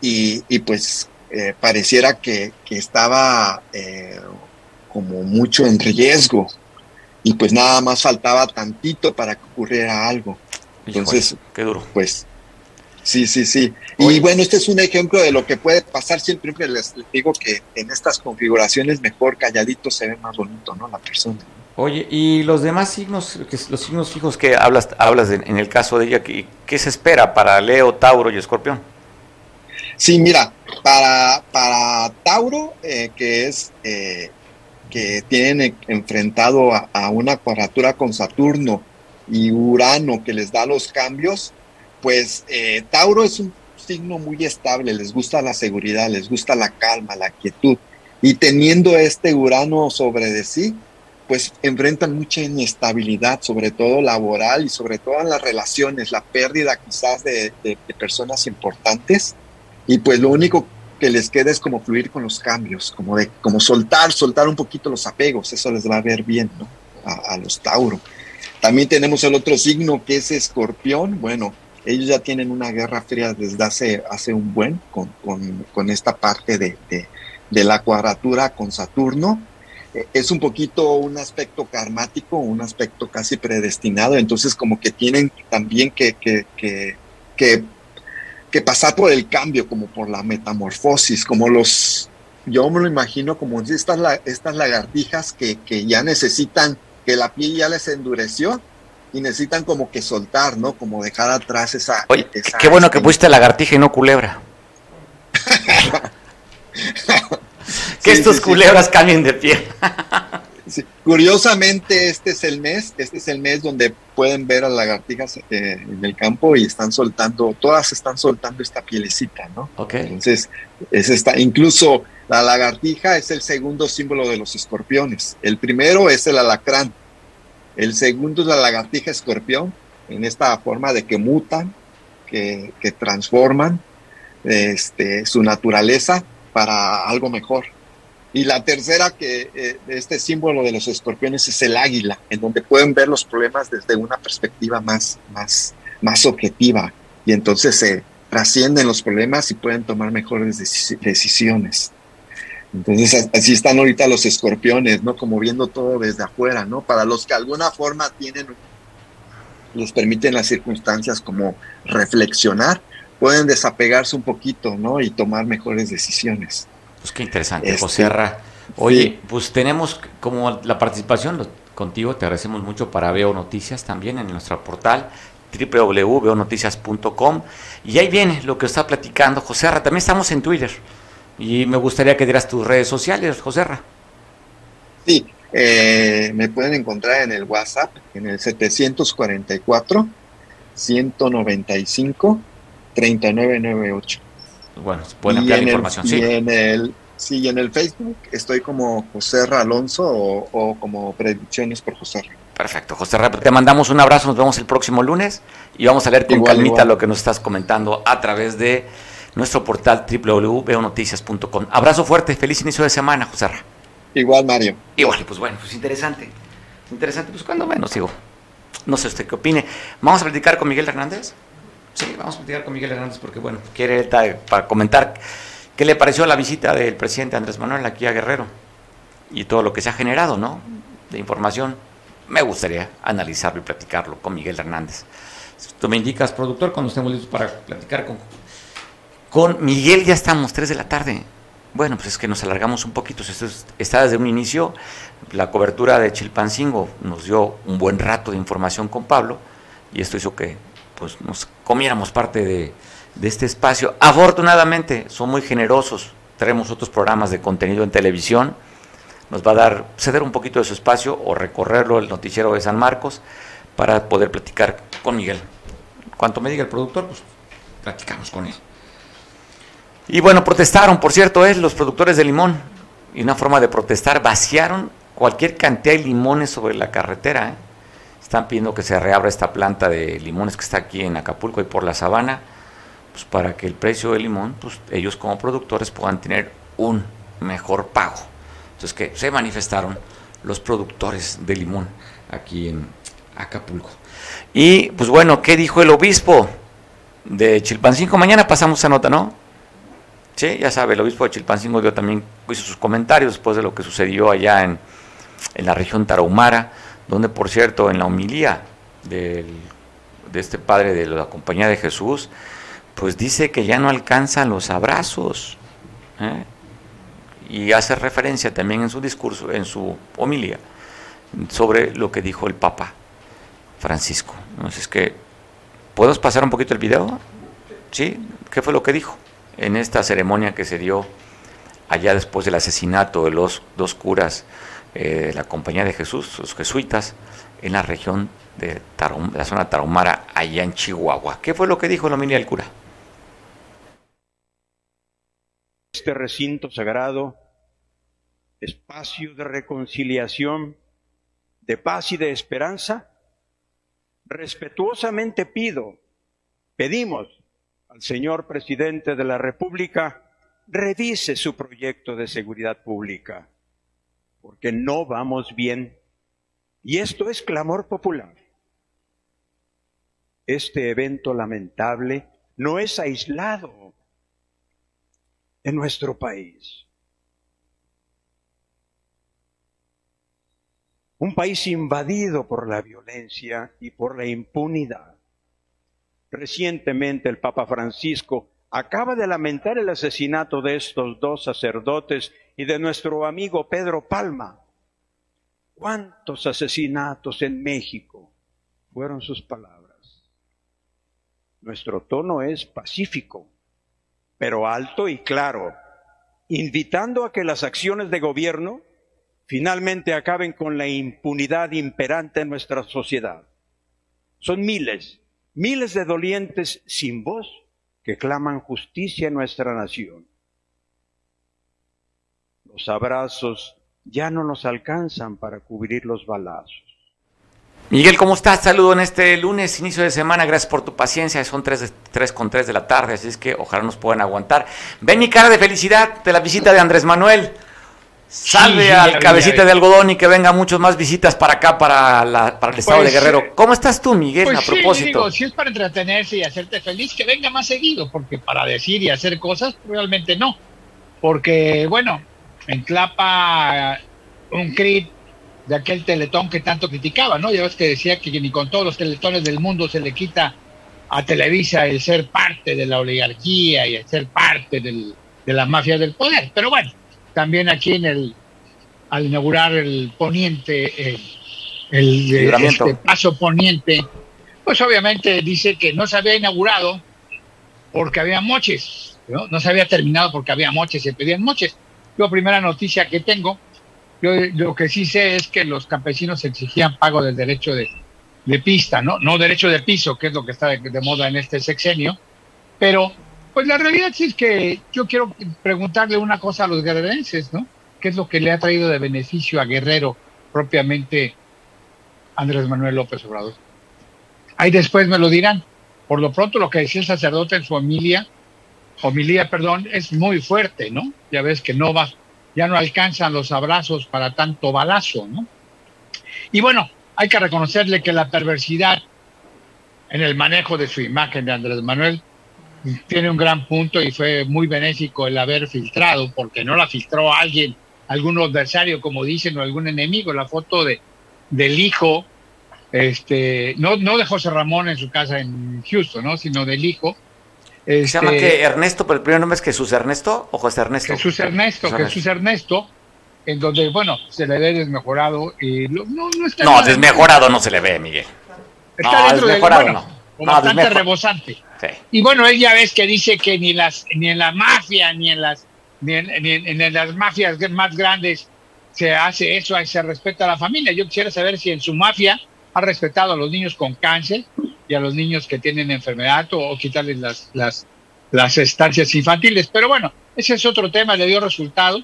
y, pues eh, pareciera que, estaba eh, como mucho en riesgo y pues nada más faltaba tantito para que ocurriera algo. Entonces, qué duro. Pues sí, sí, sí. Y bueno, este es un ejemplo de lo que puede pasar. Siempre les, les, digo que en estas configuraciones mejor calladito se ve más bonito, ¿no? La persona. Oye, y los demás signos, los signos fijos que hablas, hablas en el caso de ella, ¿qué, ¿qué, se espera para Leo, Tauro y Escorpión? Sí, mira, para, para Tauro, eh, que es eh, que tienen enfrentado a, una cuadratura con Saturno y Urano que les da los cambios, pues eh, Tauro es un signo muy estable, les gusta la seguridad, les gusta la calma, la quietud. Y teniendo este Urano sobre de sí, pues enfrentan mucha inestabilidad, sobre todo laboral y sobre todo en las relaciones, la pérdida quizás de, personas importantes. Y pues lo único que les queda es como fluir con los cambios, como de como soltar, soltar un poquito los apegos, eso les va a ver bien, ¿no? A, los Tauro. También tenemos el otro signo que es Escorpión. Bueno, ellos ya tienen una guerra fría desde hace, hace un buen con, con, esta parte de, de la cuadratura con Saturno es un poquito un aspecto karmático, un aspecto casi predestinado, entonces como que tienen también que, que, que, que, pasar por el cambio, como por la metamorfosis, como los, yo me lo imagino como estas, estas lagartijas que, que ya necesitan, que la piel ya les endureció y necesitan como que soltar, ¿no? Como dejar atrás esa... Oye, qué bueno que pusiste lagartija y no culebra. Que estos culebras cambien de pie. Curiosamente, este es el mes, este es el mes donde pueden ver a las lagartijas eh, en el campo y están soltando, todas están soltando esta pielecita, ¿no? Entonces, es esta, incluso la lagartija es el segundo símbolo de los escorpiones. El primero es el alacrán. El segundo es la lagartija escorpión, en esta forma de que mutan, que, que transforman este, su naturaleza para algo mejor. Y la tercera, que eh, este símbolo de los escorpiones es el águila, en donde pueden ver los problemas desde una perspectiva más, más, más objetiva. Y entonces se trascienden los problemas y pueden tomar mejores decisiones. Entonces así están ahorita los escorpiones, ¿no? Como viendo todo desde afuera, ¿no? Para los que alguna forma tienen, les permiten las circunstancias como reflexionar, pueden desapegarse un poquito, ¿no? Y tomar mejores decisiones. Pues qué interesante, este, José Arra. Oye, pues tenemos como la participación contigo, te agradecemos mucho para Veo Noticias también en nuestro portal www.veonoticias.com y ahí viene lo que está platicando José Arra. También estamos en Twitter y me gustaría que dieras tus redes sociales, José Arra. Sí, eh, me pueden encontrar en el WhatsApp en el 744 195 3998. Bueno, se pueden ampliar la información, sí. en el, sí, en el Facebook estoy como José Alonso o, como Predicciones por José Perfecto, José Te mandamos un abrazo, nos vemos el próximo lunes y vamos a leer con calmita lo que nos estás comentando a través de nuestro portal www.veonoticias.com. Abrazo fuerte, feliz inicio de semana, José Igual, Mario. Igual, pues bueno, pues interesante. Interesante, pues cuando menos digo. No sé usted qué opine. Vamos a platicar con Miguel Hernández. Sí, vamos a platicar con Miguel Hernández porque, bueno, quiere para comentar qué le pareció la visita del presidente Andrés Manuel aquí a Guerrero y todo lo que se ha generado, ¿no? De información. Me gustaría analizarlo y platicarlo con Miguel Hernández. Tú me indicas, productor, cuando estemos listos para platicar con, con Miguel, ya estamos, 3 de la tarde. Bueno, pues es que nos alargamos un poquito. Esto está desde un inicio. La cobertura de Chilpancingo nos dio un buen rato de información con Pablo y esto hizo que pues nos comiéramos parte de, este espacio. Afortunadamente son muy generosos, tenemos otros programas de contenido en televisión, nos va a dar ceder un poquito de su espacio o recorrerlo el noticiero de San Marcos para poder platicar con Miguel. Cuanto me diga el productor, pues platicamos con él. Y bueno, protestaron, por cierto, es los productores de limón. Y una forma de protestar, vaciaron cualquier cantidad de limones sobre la carretera. ¿eh? Están pidiendo que se reabra esta planta de limones que está aquí en Acapulco y por la sabana, pues para que el precio del limón, pues ellos como productores puedan tener un mejor pago. Entonces que se manifestaron los productores de limón aquí en Acapulco. Y pues bueno, ¿qué dijo el obispo de Chilpancingo? Mañana pasamos esa nota, ¿no? Sí, ya sabe, el obispo de Chilpancingo dio también hizo sus comentarios después de lo que sucedió allá en, en la región tarahumara, donde por cierto en la homilía del, de este padre de la Compañía de Jesús, pues dice que ya no alcanzan los abrazos. ¿eh? Y hace referencia también en su discurso, en su homilía, sobre lo que dijo el Papa Francisco. Entonces, que, ¿podemos pasar un poquito el video? ¿Sí? ¿Qué fue lo que dijo? En esta ceremonia que se dio allá después del asesinato de los dos curas eh, la Compañía de Jesús, los jesuitas, en la región de, la zona tarahumara, allá en Chihuahua. ¿Qué fue lo que dijo la homilía del cura? Este recinto sagrado, espacio de reconciliación, de paz y de esperanza, respetuosamente pido, pedimos al señor presidente de la República, revise su proyecto de seguridad pública, porque no vamos bien. Y esto es clamor popular. Este evento lamentable no es aislado en nuestro país. Un país invadido por la violencia y por la impunidad. Recientemente el Papa Francisco acaba de lamentar el asesinato de estos dos sacerdotes y de nuestro amigo Pedro Palma. ¿Cuántos asesinatos en México? Fueron sus palabras. Nuestro tono es pacífico, pero alto y claro, invitando a que las acciones de gobierno finalmente acaben con la impunidad imperante en nuestra sociedad. Son miles, miles de dolientes sin voz que claman justicia en nuestra nación. Los abrazos ya no nos alcanzan para cubrir los balazos. Miguel, ¿cómo estás? Saludo en este lunes, inicio de semana. Gracias por tu paciencia. Son 3, con 3 de la tarde, así es que ojalá nos puedan aguantar. Ven mi cara de felicidad de la visita de Andrés Manuel. Salve al cabecita de algodón y que venga muchos más visitas para acá, para, la, para el estado de pues, Guerrero. ¿Cómo estás tú, Miguel, pues a propósito? Digo, si es para entretenerse y hacerte feliz, que venga más seguido, porque para decir y hacer cosas, realmente no. Porque, bueno, en Tlapa, un crit de aquel teletón que tanto criticaba, ¿no? Ya ves que decía que ni con todos los teletones del mundo se le quita a Televisa el ser parte de la oligarquía y el ser parte del, de la mafia del poder. Pero bueno, también aquí en el, al inaugurar el poniente, eh, el, este paso poniente, pues obviamente dice que no se había inaugurado porque había moches, ¿no? no se había terminado porque había moches, se pedían moches. Yo, primera noticia que tengo, yo lo que sí sé es que los campesinos exigían pago del derecho de, pista, ¿no? No derecho de piso, que es lo que está de, moda en este sexenio, pero pues la realidad sí es que yo quiero preguntarle una cosa a los guerrerenses, ¿no? ¿Qué es lo que le ha traído de beneficio a Guerrero propiamente Andrés Manuel López Obrador? Ahí después me lo dirán. Por lo pronto lo que decía el sacerdote en su familia, homilía, perdón, es muy fuerte, ¿no? Ya ves que no va, ya no alcanzan los abrazos para tanto balazo, ¿no? Y bueno, hay que reconocerle que la perversidad en el manejo de su imagen de Andrés Manuel tiene un gran punto y fue muy benéfico el haber filtrado, porque no la filtró alguien, algún adversario, como dicen, o algún enemigo, la foto de, del hijo, este, no, no de José Ramón en su casa en Houston, ¿no? sino del hijo, se llama este, que Ernesto, pero el primer nombre es Jesús Ernesto o José Ernesto. Jesús Ernesto, Jesús, Ernesto. en donde, bueno, se le ve desmejorado. Y no, no, no desmejorado no se le ve, Miguel. Está dentro desmejorado no. bastante rebosante. Y bueno, él ya ves que dice que ni las ni en la mafia, ni en las ni en, en, las mafias más grandes se hace eso, se respeta a la familia. Yo quisiera saber si en su mafia ha respetado a los niños con cáncer y a los niños que tienen enfermedad o, quitarles las, las, las estancias infantiles. Pero bueno, ese es otro tema, le dio resultado.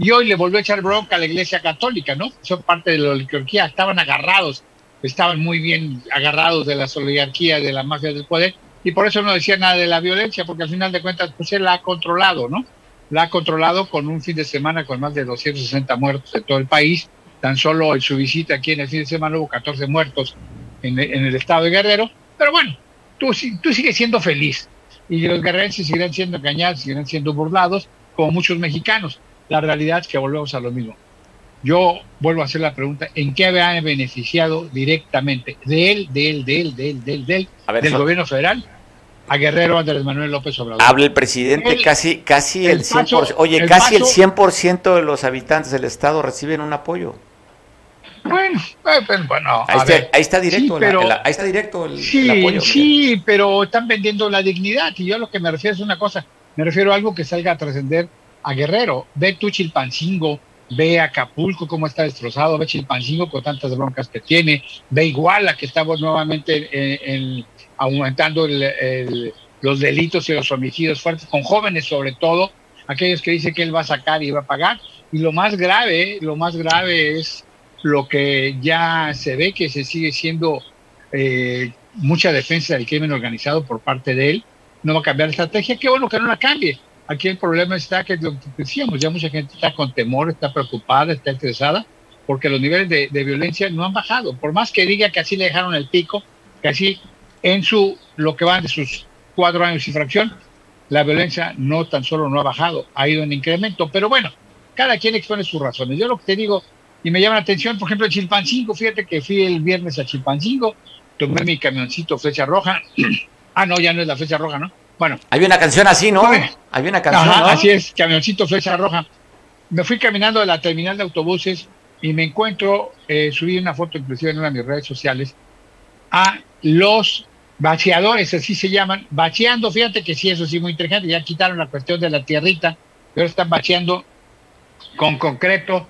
Y hoy le volvió a echar bronca a la Iglesia Católica, ¿no? Son parte de la oligarquía, estaban agarrados, estaban muy bien agarrados de la oligarquía, de la mafia del poder, y por eso no decía nada de la violencia, porque al final de cuentas, pues él la ha controlado, ¿no? La ha controlado con un fin de semana con más de 260 muertos en todo el país. Tan solo en su visita aquí en el fin de semana hubo 14 muertos en, el estado de Guerrero. Pero bueno, tú, tú sigues siendo feliz. y los guerrerenses seguirán siendo engañados, seguirán siendo burlados, como muchos mexicanos. La realidad es que volvemos a lo mismo. Yo vuelvo a hacer la pregunta, ¿en qué ha beneficiado directamente de él, de él, de él, de él, de él, de él, del gobierno federal? a Guerrero Andrés Manuel López Obrador. Habla el presidente, casi casi el, 100%, oye, casi el 100% de los habitantes del estado reciben un apoyo. Bueno, eh, bueno, ahí, está, ahí está directo, ahí está directo el, sí, apoyo. Sí, pero están vendiendo la dignidad y yo a lo que me refiero es una cosa, me refiero a algo que salga a trascender a Guerrero. Ve tu Chilpancingo, ve Acapulco cómo está destrozado, ve Chilpancingo con tantas broncas que tiene, ve Iguala que estamos nuevamente aumentando los delitos y los homicidios fuertes, con jóvenes sobre todo, aquellos que dicen que él va a sacar y va a pagar. Y lo más grave, lo más grave es lo que ya se ve que se sigue siendo eh, mucha defensa del crimen organizado por parte de él. No va a cambiar la estrategia, qué bueno que no la cambie. Aquí el problema está que lo que decíamos, ya mucha gente está con temor, está preocupada, está estresada, porque los niveles de, violencia no han bajado. Por más que diga que así le dejaron el pico, que así en su lo que van de sus cuatro años y fracción, la violencia no tan solo no ha bajado, ha ido en incremento. Pero bueno, cada quien expone sus razones. Yo lo que te digo, y me llama la atención, por ejemplo, Chilpancingo, fíjate que fui el viernes a Chilpancingo, tomé mi camioncito flecha roja. ah, no, ya no es la flecha roja, ¿no? Bueno. Hay una canción así, ¿no? Hay una canción. Así es, camioncito flecha roja. Me fui caminando de la terminal de autobuses y me encuentro, eh, subí una foto inclusive en una de mis redes sociales, a los bacheadores, así se llaman, bacheando, fíjate que sí, eso sí, muy interesante, ya quitaron la cuestión de la tierrita, pero están bacheando con concreto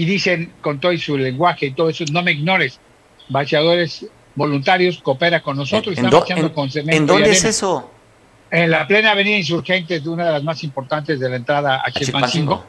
y dicen con todo su lenguaje y todo eso, no me ignores, bacheadores voluntarios, coopera con nosotros, ¿En, con cemento ¿en dónde es eso? En la plena avenida Insurgentes, una de las más importantes de la entrada a Chilpancingo,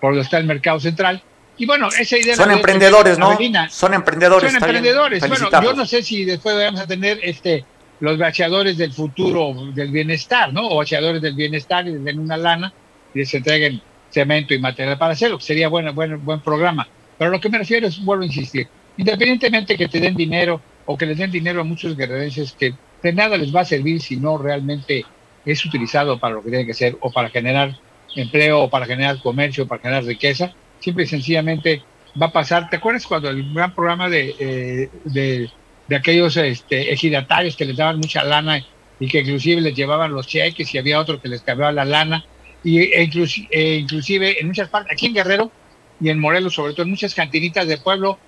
por donde está el mercado central. Y bueno, esa idea... Son emprendedores, ¿no? son emprendedores. Son emprendedores. Bueno, yo no sé si después vamos a tener este los bacheadores del futuro del bienestar, ¿no? O bacheadores del bienestar y les den una lana y les entreguen cemento y material para hacerlo, sería bueno, buen, buen programa. Pero lo que me refiero es, vuelvo a insistir, independientemente que te den dinero o que les den dinero a muchos guerrerenses que de nada les va a servir si no realmente es utilizado para lo que tiene que ser o para generar empleo o para generar comercio o para generar riqueza, simple y sencillamente va a pasar. ¿Te acuerdas cuando el gran programa de, eh, de, de, aquellos este, ejidatarios que les daban mucha lana y que inclusive les llevaban los cheques y había otro que les cambiaba la lana y, e, inclusive, e inclusive en muchas partes, aquí en Guerrero y en Morelos, sobre todo en muchas cantinitas de pueblo,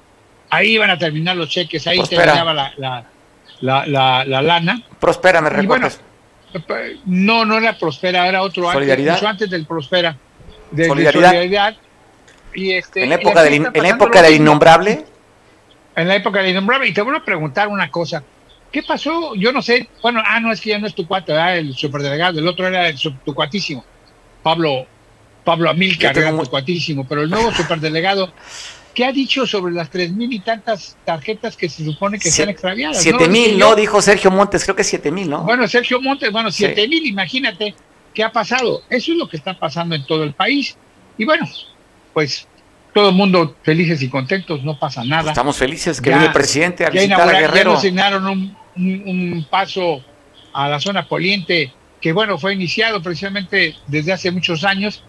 ahí iban a terminar los cheques, ahí terminaba la, la, la, la, lana. Prospera, me recuerdas. no, no era Prospera, era otro ¿Solidaridad? antes, antes del Prospera. De, ¿Solidaridad? Y este, ¿En la época, del, en la época del innombrable? En la época del innombrable. Y te voy a preguntar una cosa. ¿Qué pasó? Yo no sé. Bueno, ah, no, es que ya no es tu cuate, el superdelegado. El otro era el, tu cuatísimo. Pablo, Pablo Amilcar, cuatísimo. Pero el nuevo superdelegado ¿Qué ha dicho sobre las tres mil y tantas tarjetas que se supone que se han extraviado? Siete mil, ¿no? Dijo Sergio Montes, creo que siete mil, ¿no? Bueno, Sergio Montes, bueno, siete mil, imagínate qué ha pasado. Eso es lo que está pasando en todo el país. Y bueno, pues todo el mundo felices y contentos, no pasa nada. Estamos felices que viene el presidente a visitar a Guerrero. Ya asignaron un, un, paso a la zona poliente que, bueno, fue iniciado precisamente desde hace muchos años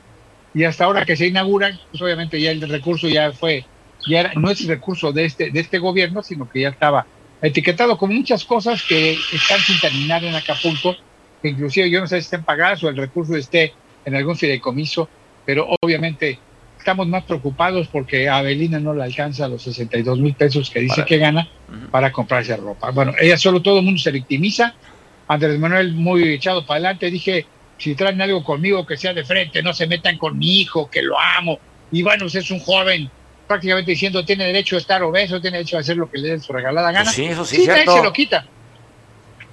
y hasta ahora que se inaugura, pues obviamente ya el recurso ya fue ya no es recurso de este, de este gobierno, sino que ya estaba etiquetado con muchas cosas que están sin terminar en Acapulco, que inclusive yo no sé si estén pagadas o el recurso esté en algún fideicomiso, pero obviamente estamos más preocupados porque a Avelina no le alcanza los 62 mil pesos que dice que gana para comprarse ropa. Bueno, ella solo todo el mundo se victimiza. Andrés Manuel muy echado para adelante, dije, si traen algo conmigo que sea de frente, no se metan con mi hijo, que lo amo. Y bueno, usted es un joven prácticamente diciendo tiene derecho a estar obeso, tiene derecho a hacer lo que le dé su regalada gana. Pues sí, eso sí, nadie se lo quita.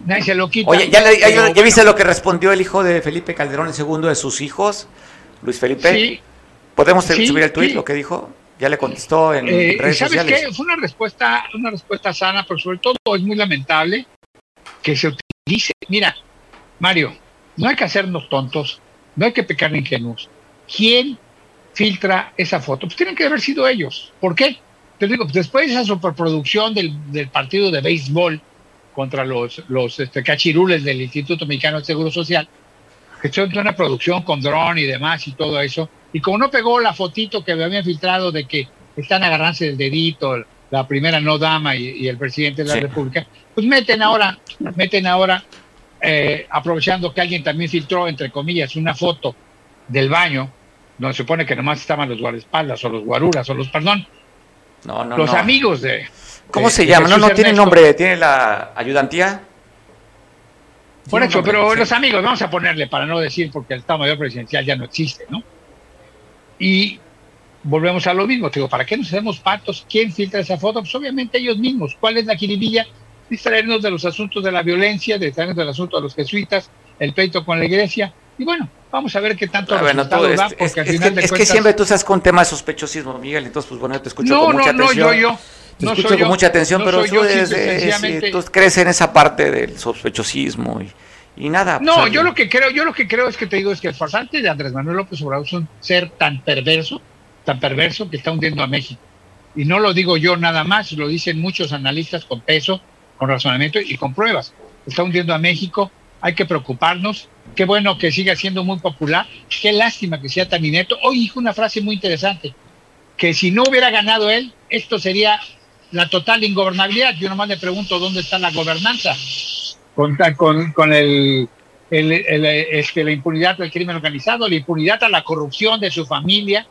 Nadie se lo quita. Oye, ¿ya, ya, viste lo que respondió el hijo de Felipe Calderón, el segundo de sus hijos, Luis Felipe? Sí. ¿Podemos subir el tuit, lo que dijo? Ya le contestó en eh, redes ¿sabes sociales. Qué? Fue una respuesta, una respuesta sana, pero sobre todo es muy lamentable que se utilice. Mira, Mario, no hay que hacernos tontos, no hay que pecar ingenuos. ¿Quién filtra esa foto? Pues tienen que haber sido ellos. ¿Por qué? Te digo, después de esa superproducción del, partido de béisbol contra los, este, cachirules del Instituto Mexicano de Seguro Social, que son una producción con dron y demás y todo eso. Y como no pegó la fotito que me habían filtrado de que están agarrándose el dedito, la primera no dama y, el presidente de la República, pues meten ahora, meten ahora, eh, aprovechando que alguien también filtró, entre comillas, una foto del baño, donde se supone que nomás estaban los guardaespaldas o los guaruras o los, perdón, no, no, los amigos de... ¿Cómo se llama? No, no tiene nombre, tiene la ayudantía. Por eso, pero los amigos, vamos a ponerle para no decir porque el Estado Mayor Presidencial ya no existe, ¿no? Y volvemos a lo mismo, te digo, ¿para qué nos hacemos patos? ¿Quién filtra esa foto? Pues obviamente ellos mismos. ¿Cuál es la quiribilla? Distraernos de los asuntos de la violencia, distraernos del asunto de los jesuitas, el pleito con la iglesia. Y bueno, vamos a ver qué tanto bueno, da, porque es, al final que, es que siempre tú estás con temas de sospechosismo, Miguel, entonces pues bueno, te escucho con mucha atención. No, no, yo, yo. Te escucho con mucha atención, pero tú, tú, crees en esa parte del sospechosismo y, y nada. Pues, no, yo lo que creo, yo lo que creo es que te digo es que el farsante de Andrés Manuel López Obrador es un ser tan perverso tan perverso que está hundiendo a México. Y no lo digo yo nada más, lo dicen muchos analistas con peso, con razonamiento y con pruebas. Está hundiendo a México, hay que preocuparnos. Qué bueno que siga siendo muy popular. Qué lástima que sea tan inepto. Hoy dijo una frase muy interesante, que si no hubiera ganado él, esto sería la total ingobernabilidad. Yo nomás le pregunto dónde está la gobernanza con, con, con el, este, la impunidad del crimen organizado, la impunidad a la corrupción de su familia,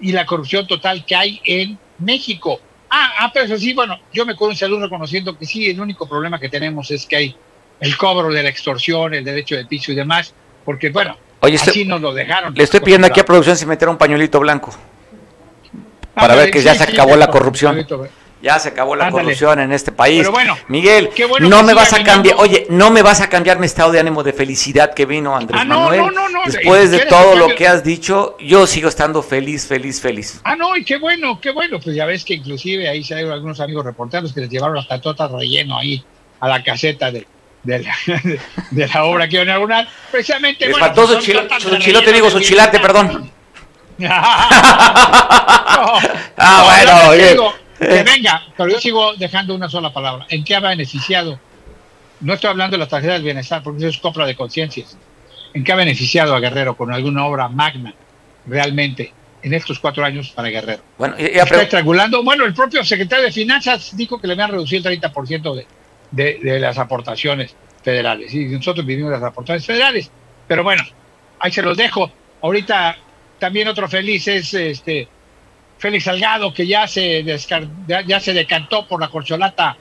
y la corrupción total que hay en México. Ah, ah pero eso sí, bueno, yo me en salud reconociendo que sí, el único problema que tenemos es que hay el cobro de la extorsión, el derecho de piso y demás, porque bueno, Oye, así nos lo dejaron. Le estoy pidiendo aquí a producción si meter un pañuelito blanco. Ah, para ver que ya se acabó la corrupción. Ya se acabó la corrupción en este país. Pero bueno, Miguel, no me vas a cambiar, oye, no me vas a cambiar mi estado de ánimo de felicidad que vino Andrés ah, Manuel. No, no, no, Después de todo lo que has dicho, yo sigo estando feliz, feliz, feliz. Ah, no, y qué bueno, qué bueno. Pues ya ves que inclusive ahí se hay algunos amigos reporteros que les llevaron las tatotas relleno ahí a la caseta de, de la, de, la obra que iban a inaugurar. Precisamente. bueno, faltó su, chilote, digo, su chilate, perdón. ah, bueno, que venga, pero yo sigo dejando una sola palabra. ¿En qué ha beneficiado? No estoy hablando de la tarjeta del bienestar, porque eso es compra de conciencias. ¿En qué ha beneficiado a Guerrero con alguna obra magna realmente en estos cuatro años para Guerrero? Bueno, está estrangulando. Bueno, el propio secretario de Finanzas dijo que le habían reducido el 30% de, de, las aportaciones federales. Y nosotros vivimos las aportaciones federales. Pero bueno, ahí se los dejo. Ahorita también otro feliz es este Félix Salgado, que ya se, ya se decantó por la corcholata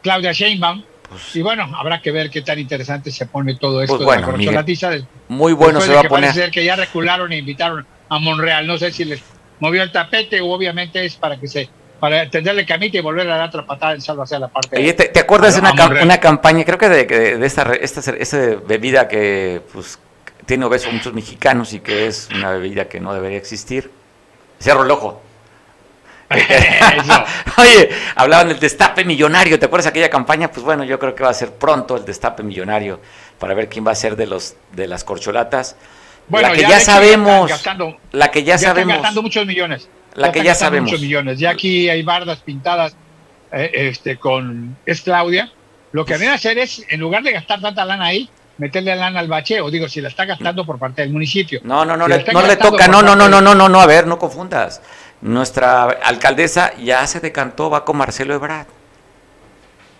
Claudia Sheinbaum. Pues y bueno, habrá que ver qué tan interesante se pone todo esto pues de la corcholatiza. muy bueno se va a poner. Parece que ya recularon e invitaron a Monreal. No sé si les movió el tapete o obviamente es para que se para tenderle camita y volver a dar otra patada en salvo hacia la parte. ¿te, acuerdas de una, una, campaña, creo que de, de, esta, esta, esta, bebida que pues, tiene obeso muchos mexicanos y que es una bebida que no debería existir? Cierro el ojo. Oye, hablaban del destape millonario, ¿te acuerdas de aquella campaña? Pues bueno, yo creo que va a ser pronto el destape millonario para ver quién va a ser de los de las corcholatas. Bueno, la que ya, sabemos, la que ya, sabemos, están gastando muchos millones. La que ya sabemos. Muchos millones. Ya aquí hay bardas pintadas eh, este con es Claudia. Lo que a hacer es en lugar de gastar tanta lana ahí, meterle lana al bacheo, digo, si la está gastando por parte del municipio. No, no, no, no le toca, no, no, no, no, no, no, no, a ver, no confundas. Nuestra alcaldesa ya se decantó, va con Marcelo Ebrard.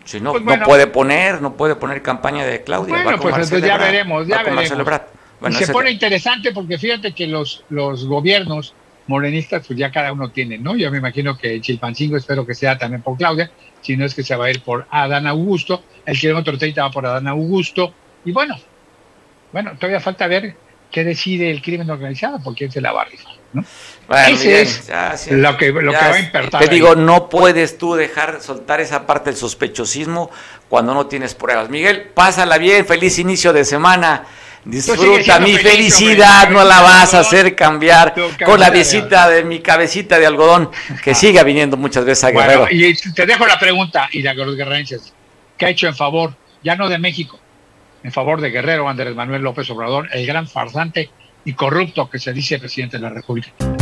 Si no, pues no puede poner, no puede poner campaña de Claudia. Bueno, pues entonces ya veremos, ya veremos. y se pone interesante porque fíjate que los, los gobiernos morenistas, pues ya cada uno tiene, ¿no? Yo me imagino que Chilpancingo espero que sea también por Claudia, si no es que se va a ir por Adán Augusto, el kilómetro 30 va por Adán Augusto, y bueno, bueno, todavía falta ver qué decide el crimen organizado, porque quién se la va a rifar. ¿No? Ese es lo que, lo que va a importar. Te digo, no puedes tú dejar soltar esa parte del sospechosismo cuando no tienes pruebas. Miguel, pásala bien, feliz inicio de semana. Disfruta mi felicidad, no la vas a hacer cambiar con la visita de mi cabecita de algodón que siga viniendo muchas veces a Guerrero. y te dejo la pregunta y la los guerrerenses, ¿qué ha hecho en favor, ya no de México, en favor de Guerrero Andrés Manuel López Obrador, el gran farsante y corrupto que se dice presidente de la República.